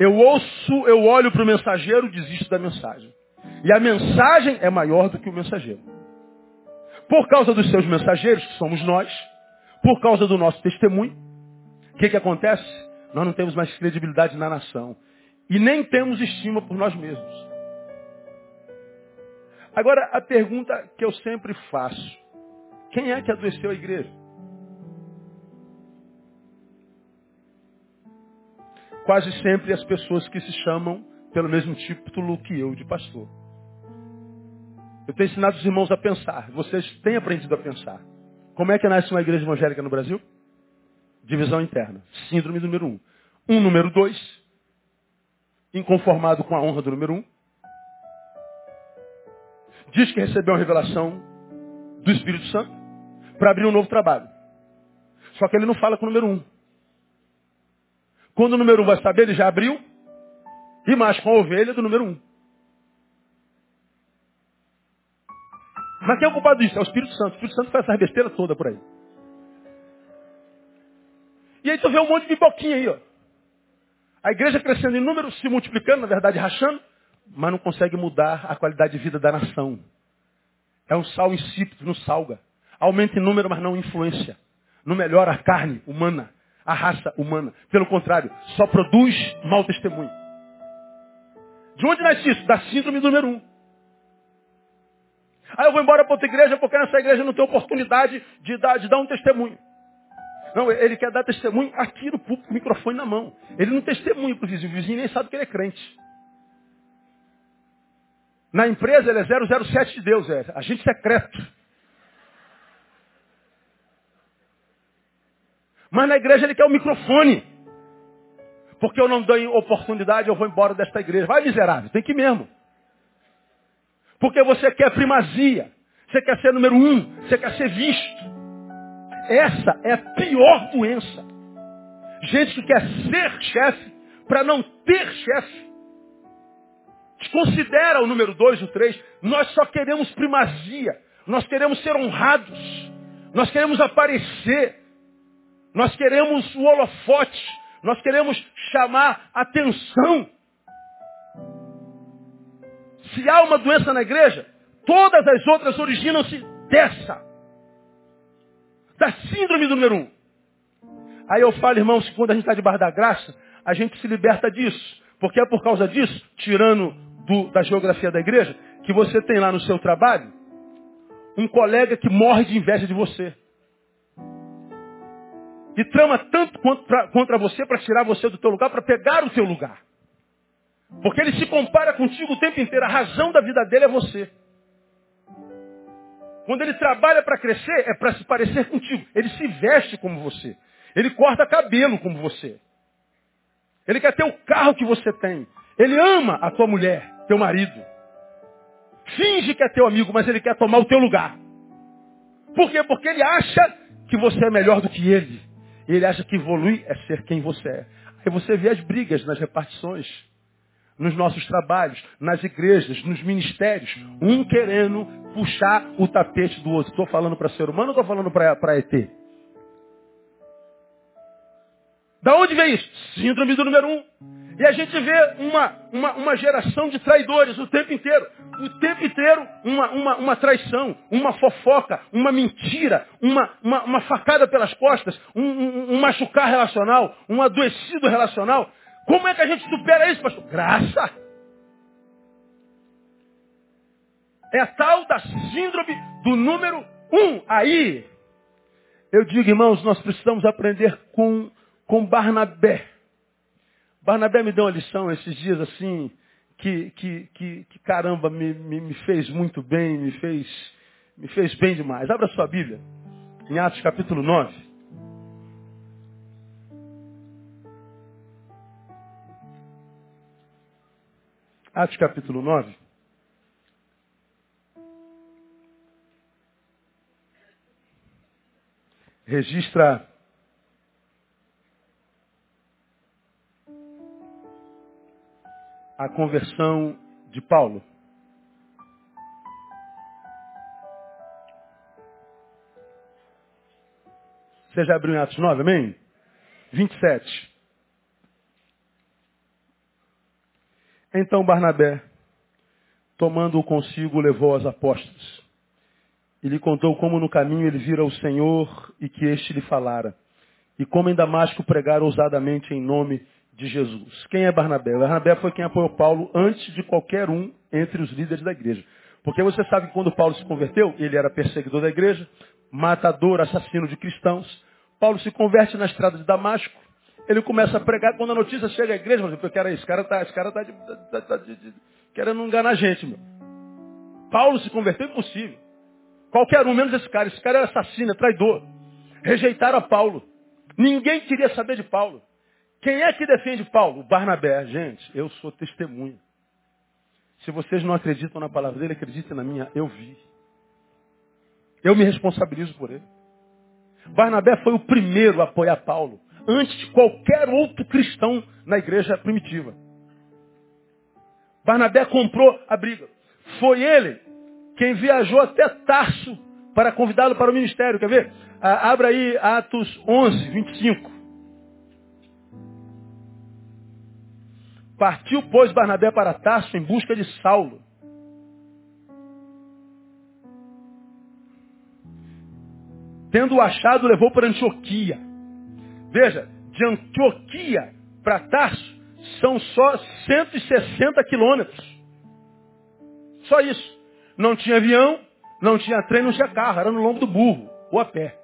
Speaker 1: Eu ouço, eu olho para o mensageiro, desisto da mensagem. E a mensagem é maior do que o mensageiro. Por causa dos seus mensageiros, que somos nós, por causa do nosso testemunho, o que, que acontece? Nós não temos mais credibilidade na nação. E nem temos estima por nós mesmos. Agora, a pergunta que eu sempre faço. Quem é que adoeceu a igreja? Quase sempre as pessoas que se chamam pelo mesmo título que eu de pastor. Eu tenho ensinado os irmãos a pensar. Vocês têm aprendido a pensar. Como é que nasce uma igreja evangélica no Brasil? Divisão interna. Síndrome número um. Um número dois. Inconformado com a honra do número um. Diz que recebeu uma revelação do Espírito Santo para abrir um novo trabalho. Só que ele não fala com o número um. Quando o número um vai saber, ele já abriu. E mais com a ovelha do número um. Mas quem é o culpado disso? É o Espírito Santo. O Espírito Santo faz essa besteira toda por aí. E aí tu vê um monte de boquinha aí, ó. A igreja crescendo em número, se multiplicando, na verdade rachando, mas não consegue mudar a qualidade de vida da nação. É um sal insípido, não salga. Aumenta em número, mas não influência. Não melhora a carne humana, a raça humana. Pelo contrário, só produz mau testemunho. De onde nasce isso? Da síndrome número um. Aí eu vou embora para outra igreja porque nessa igreja não tem oportunidade de dar, de dar um testemunho. Não, ele quer dar testemunho aqui no público, microfone na mão. Ele não testemunha para o vizinho. O vizinho nem sabe que ele é crente. Na empresa ele é 007 de Deus, é agente secreto. Mas na igreja ele quer o microfone. Porque eu não dou oportunidade, eu vou embora desta igreja. Vai miserável, tem que ir mesmo. Porque você quer primazia. Você quer ser número um. Você quer ser visto. Essa é a pior doença. Gente que quer ser chefe para não ter chefe. Desconsidera o número dois, o três. Nós só queremos primazia. Nós queremos ser honrados. Nós queremos aparecer. Nós queremos o holofote. Nós queremos chamar atenção. Se há uma doença na igreja, todas as outras originam-se dessa. Da síndrome do número um. Aí eu falo, irmãos, que quando a gente está debaixo da graça, a gente se liberta disso. Porque é por causa disso, tirando do, da geografia da igreja, que você tem lá no seu trabalho um colega que morre de inveja de você. E trama tanto contra, contra você para tirar você do teu lugar, para pegar o teu lugar. Porque ele se compara contigo o tempo inteiro. A razão da vida dele é você. Quando ele trabalha para crescer, é para se parecer contigo. Ele se veste como você. Ele corta cabelo como você. Ele quer ter o carro que você tem. Ele ama a tua mulher, teu marido. Finge que é teu amigo, mas ele quer tomar o teu lugar. Por quê? Porque ele acha que você é melhor do que ele. Ele acha que evoluir é ser quem você é. Aí você vê as brigas nas repartições nos nossos trabalhos, nas igrejas, nos ministérios, um querendo puxar o tapete do outro. Estou falando para ser humano ou estou falando para ET? Da onde vem isso? Síndrome do número um. E a gente vê uma, uma, uma geração de traidores o tempo inteiro. O tempo inteiro uma, uma, uma traição, uma fofoca, uma mentira, uma, uma, uma facada pelas costas, um, um, um machucar relacional, um adoecido relacional. Como é que a gente supera isso, pastor? Graça. É a tal da síndrome do número um. Aí, eu digo, irmãos, nós precisamos aprender com, com Barnabé. Barnabé me deu uma lição esses dias assim, que, que, que, que caramba, me, me, me, fez muito bem, me fez, me fez bem demais. Abra sua Bíblia, em Atos capítulo 9. Atos capítulo 9. Registra a conversão de Paulo. Você já abriu em Atos 9, amém? 27. Então Barnabé, tomando-o consigo, levou aos apóstolos. E lhe contou como no caminho ele vira o Senhor e que este lhe falara. E como em Damasco pregar ousadamente em nome de Jesus. Quem é Barnabé? Barnabé foi quem apoiou Paulo antes de qualquer um entre os líderes da igreja. Porque você sabe que quando Paulo se converteu, ele era perseguidor da igreja, matador, assassino de cristãos. Paulo se converte na estrada de Damasco Ele começa a pregar quando a notícia chega à igreja, eu quero esse cara tá, esse cara tá, de, tá, tá de, de, querendo enganar a gente, meu. Paulo se converteu impossível. Qualquer um, menos esse cara. Esse cara é assassino, é traidor. Rejeitaram a Paulo. Ninguém queria saber de Paulo. Quem é que defende Paulo? Barnabé. Gente, eu sou testemunha. Se vocês não acreditam na palavra dele, acreditem na minha. Eu vi. Eu me responsabilizo por ele. Barnabé foi o primeiro a apoiar Paulo, antes de qualquer outro cristão na igreja primitiva. Barnabé comprou a briga. Foi ele quem viajou até Tarso para convidá-lo para o ministério. Quer ver? Ah, abra aí Atos 11, 25. Partiu, pois, Barnabé para Tarso em busca de Saulo. Tendo achado, levou para Antioquia. Veja, de Antioquia para Tarso são só 160 quilômetros. Só isso. Não tinha avião, não tinha trem, não tinha carro, era no lombo do burro, ou a pé.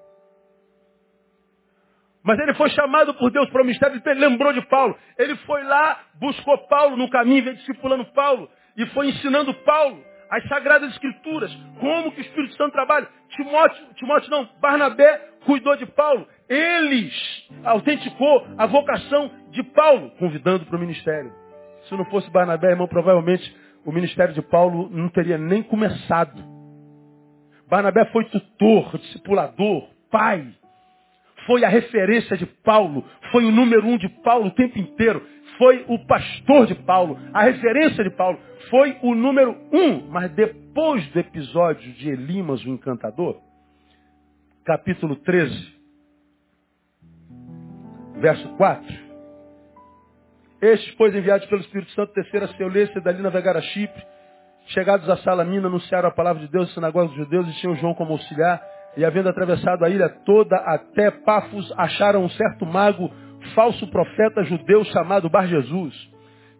Speaker 1: Mas ele foi chamado por Deus para o ministério, ele lembrou de Paulo. Ele foi lá, buscou Paulo no caminho, veio discipulando Paulo e foi ensinando Paulo as sagradas escrituras, como que o Espírito Santo trabalha. Timóteo, Timóteo não, Barnabé cuidou de Paulo. Eles autenticou a vocação de Paulo, convidando para o ministério. Se não fosse Barnabé, irmão, provavelmente o ministério de Paulo não teria nem começado. Barnabé foi tutor, discipulador, pai foi a referência de Paulo, foi o número um de Paulo o tempo inteiro, foi o pastor de Paulo, a referência de Paulo, foi o número um. Mas depois do episódio de Elimas, o encantador, capítulo 13, verso 4. Estes, pois, enviados pelo Espírito Santo, desceram a Seulência dali navegaram a Chipre. Chegados a Salamina, anunciaram a palavra de Deus na sinagoga dos judeus e tinham João como auxiliar. E havendo atravessado a ilha toda até Pafos, acharam um certo mago, falso profeta judeu chamado Bar Jesus,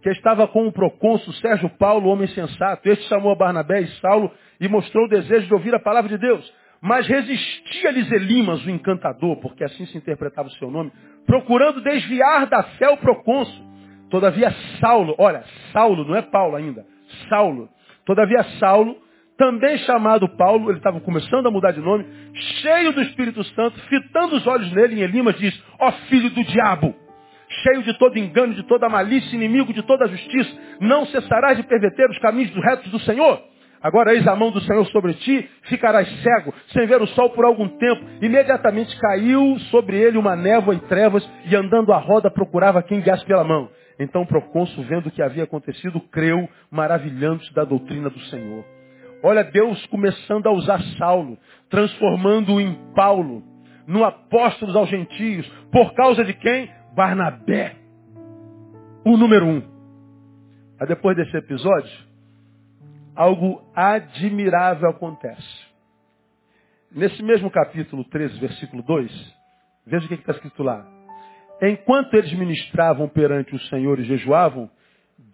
Speaker 1: que estava com o procônsul Sérgio Paulo, homem sensato. Este chamou a Barnabé e Saulo e mostrou o desejo de ouvir a palavra de Deus. Mas resistia-lhes Elimas, o encantador, porque assim se interpretava o seu nome, procurando desviar da fé o procônsul. Todavia Saulo, olha, Saulo, não é Paulo ainda, Saulo. Todavia Saulo, também chamado Paulo, ele estava começando a mudar de nome, cheio do Espírito Santo, fitando os olhos nele, em Elimas diz, ó filho do diabo, cheio de todo engano, de toda malícia, inimigo de toda justiça, não cessarás de perverter os caminhos dos retos do Senhor? Agora eis a mão do Senhor sobre ti, ficarás cego, sem ver o sol por algum tempo. Imediatamente caiu sobre ele uma névoa e trevas, e andando à roda procurava quem guiasse pela mão. Então o procônsul, vendo o que havia acontecido, creu, maravilhando-se da doutrina do Senhor. Olha Deus começando a usar Saulo, transformando-o em Paulo, no apóstolo aos gentios, por causa de quem? Barnabé, o número um. Aí depois desse episódio, algo admirável acontece. Nesse mesmo capítulo 13, versículo 2, veja o que está escrito lá. Enquanto eles ministravam perante o Senhor e jejuavam,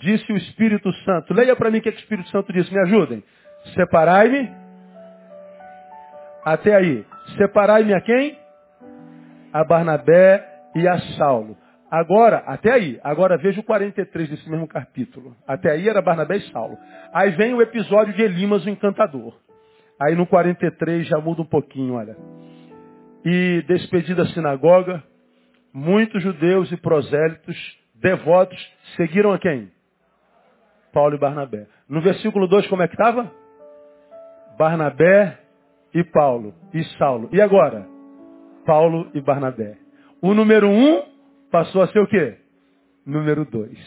Speaker 1: disse o Espírito Santo. Leia para mim o que, que o Espírito Santo disse, me ajudem. Separai-me. Até aí. Separai-me a quem? A Barnabé e a Saulo. Agora, até aí. Agora veja o 43 desse mesmo capítulo. Até aí era Barnabé e Saulo. Aí vem o episódio de Elimas, o encantador. Aí no 43 já muda um pouquinho, olha. E despedida a sinagoga, muitos judeus e prosélitos devotos seguiram a quem? Paulo e Barnabé. No versículo 2 como é que estava? Barnabé e Paulo e Saulo. E agora? Paulo e Barnabé. O número um passou a ser o quê? Número dois.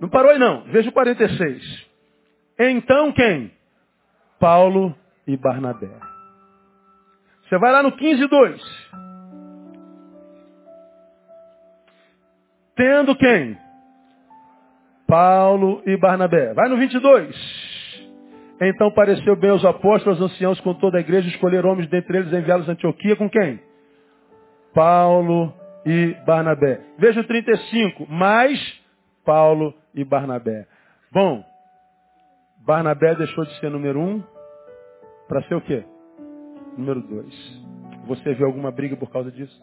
Speaker 1: Não parou aí não. Veja o 46. Então quem? Paulo e Barnabé. Você vai lá no 15, 2. Tendo quem? Paulo e Barnabé. Vai no 22. Então pareceu bem aos apóstolos, anciãos, com toda a igreja, escolher homens dentre eles, enviá-los a Antioquia com quem? Paulo e Barnabé. Veja o 35. Mais Paulo e Barnabé. Bom, Barnabé deixou de ser número um para ser o quê? Número dois. Você viu alguma briga por causa disso?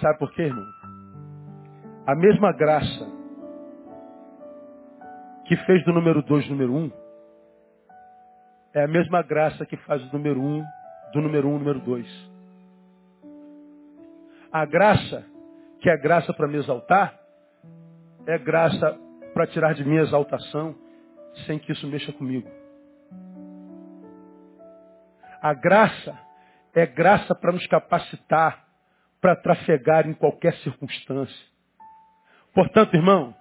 Speaker 1: Sabe por quê, irmão? A mesma graça que fez do número 2 número 1 um, é a mesma graça que faz do número 1 um, do número 1 um, número 2. A graça, que é graça para me exaltar, é graça para tirar de mim exaltação, sem que isso mexa comigo. A graça é graça para nos capacitar para trafegar em qualquer circunstância. Portanto, irmão,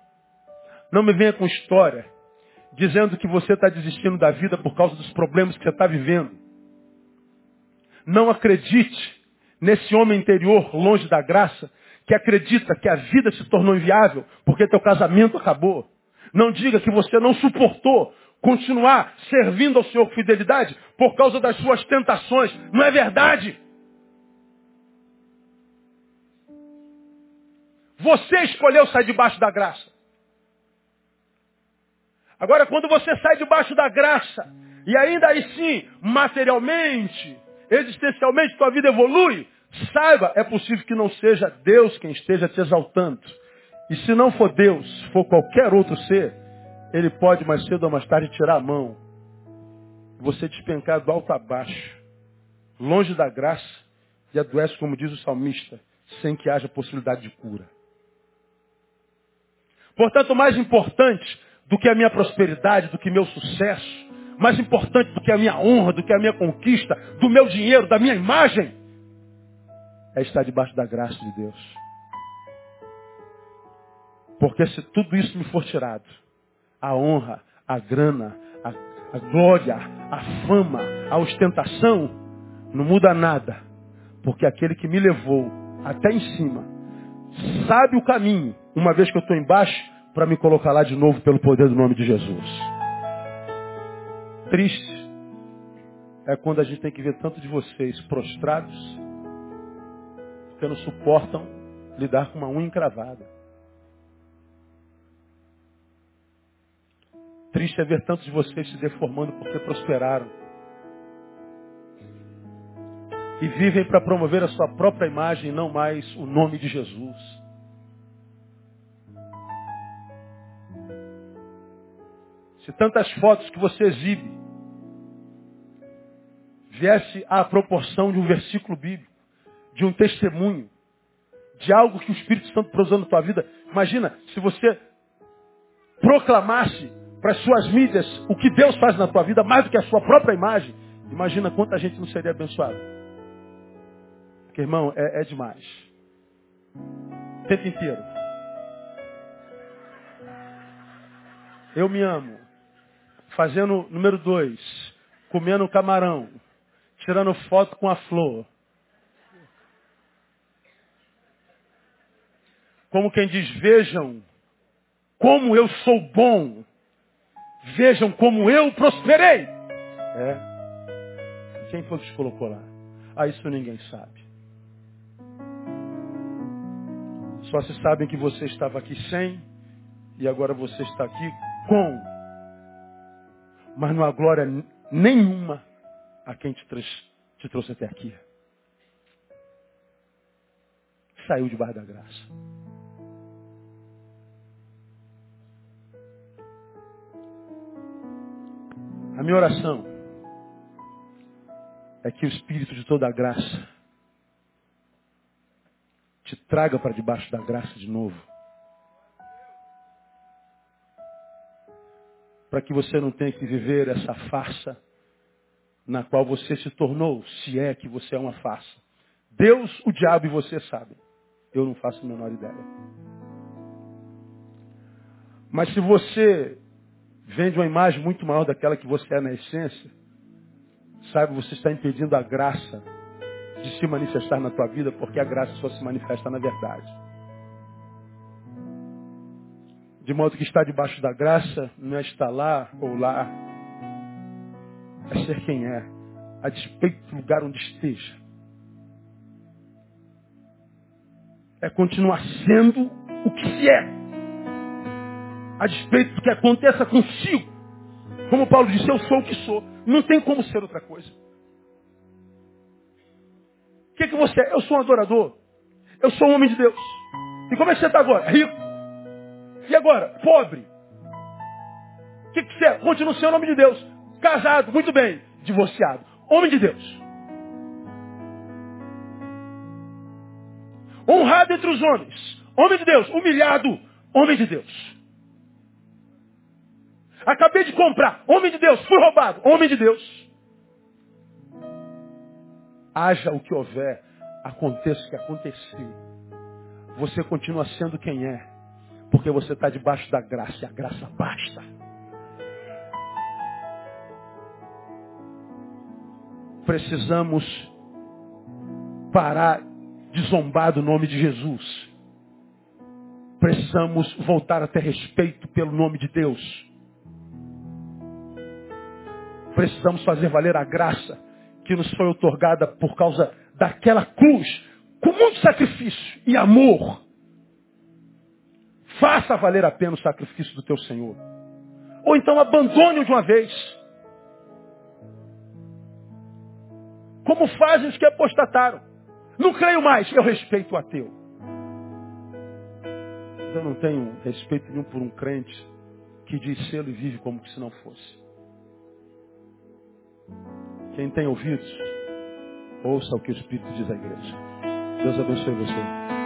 Speaker 1: não me venha com história dizendo que você está desistindo da vida por causa dos problemas que você está vivendo. Não acredite nesse homem interior, longe da graça, que acredita que a vida se tornou inviável porque teu casamento acabou. Não diga que você não suportou continuar servindo ao Senhor com fidelidade por causa das suas tentações. Não é verdade. Você escolheu sair debaixo da graça. Agora, quando você sai debaixo da graça, e ainda aí sim, materialmente, existencialmente, tua vida evolui, Saiba, é possível que não seja Deus quem esteja te exaltando. E se não for Deus, for qualquer outro ser, ele pode mais cedo ou mais tarde tirar a mão. Você despencar do alto a baixo, longe da graça, e adoece, como diz o salmista, sem que haja possibilidade de cura. Portanto, mais importante do que a minha prosperidade, do que meu sucesso, mais importante do que a minha honra, do que a minha conquista, do meu dinheiro, da minha imagem, é estar debaixo da graça de Deus. Porque se tudo isso me for tirado, a honra, a grana, a, a glória, a fama, a ostentação, não muda nada. Porque aquele que me levou até em cima, sabe o caminho, uma vez que eu estou embaixo, para me colocar lá de novo pelo poder do nome de Jesus. Triste é quando a gente tem que ver tanto de vocês prostrados, porque não suportam lidar com uma unha encravada. Triste é ver tantos de vocês se deformando porque prosperaram. E vivem para promover a sua própria imagem e não mais o nome de Jesus. Se tantas fotos que você exibe viesse à proporção de um versículo bíblico, de um testemunho, de algo que o Espírito Santo produziu na tua vida. Imagina se você proclamasse para as suas mídias o que Deus faz na tua vida, mais do que a sua própria imagem. Imagina quanta gente não seria abençoada. Porque, irmão, é, é demais. O tempo inteiro. Eu me amo. Fazendo número dois. Comendo camarão. Tirando foto com a flor. Como quem diz, vejam como eu sou bom. Vejam como eu prosperei. É. Quem foi que te colocou lá? Ah, isso ninguém sabe. Só se sabem que você estava aqui sem e agora você está aqui com. Mas não há glória nenhuma a quem te, te trouxe até aqui. Saiu debaixo da graça. A minha oração é que o Espírito de toda a graça te traga para debaixo da graça de novo. Para que você não tenha que viver essa farsa na qual você se tornou, se é que você é uma farsa. Deus, o diabo e você sabem. Eu não faço a menor ideia. Mas se você vende uma imagem muito maior daquela que você é na essência, saiba, você está impedindo a graça de se manifestar na tua vida, porque a graça só se manifesta na verdade. De modo que estar debaixo da graça não é estar lá ou lá, é ser quem é, a despeito do lugar onde esteja. É continuar sendo o que se é a despeito do que aconteça consigo. Como Paulo disse, eu sou o que sou. Não tem como ser outra coisa. O que, que você é? Eu sou um adorador. Eu sou um homem de Deus. E como é que você está agora? Rico. E agora? Pobre. O que, que você é? Continua sendo homem de Deus. Casado, muito bem. Divorciado. Homem de Deus. Honrado entre os homens. Homem de Deus. Humilhado. Homem de Deus. Acabei de comprar. Homem de Deus. Fui roubado. Homem de Deus. Haja o que houver. Aconteça o que acontecer. Você continua sendo quem é. Porque você está debaixo da graça. E a graça basta. Precisamos parar de zombar do nome de Jesus. Precisamos voltar a ter respeito pelo nome de Deus. Precisamos fazer valer a graça que nos foi otorgada por causa daquela cruz, com muito sacrifício e amor. Faça valer a pena o sacrifício do teu Senhor. Ou então abandone-o de uma vez. Como fazem os que apostataram. Não creio mais, eu respeito o ateu. Eu não tenho respeito nenhum por um crente que diz sê-lo e vive como se não fosse. Quem tem ouvidos, ouça o que o Espírito diz à igreja. Deus abençoe você.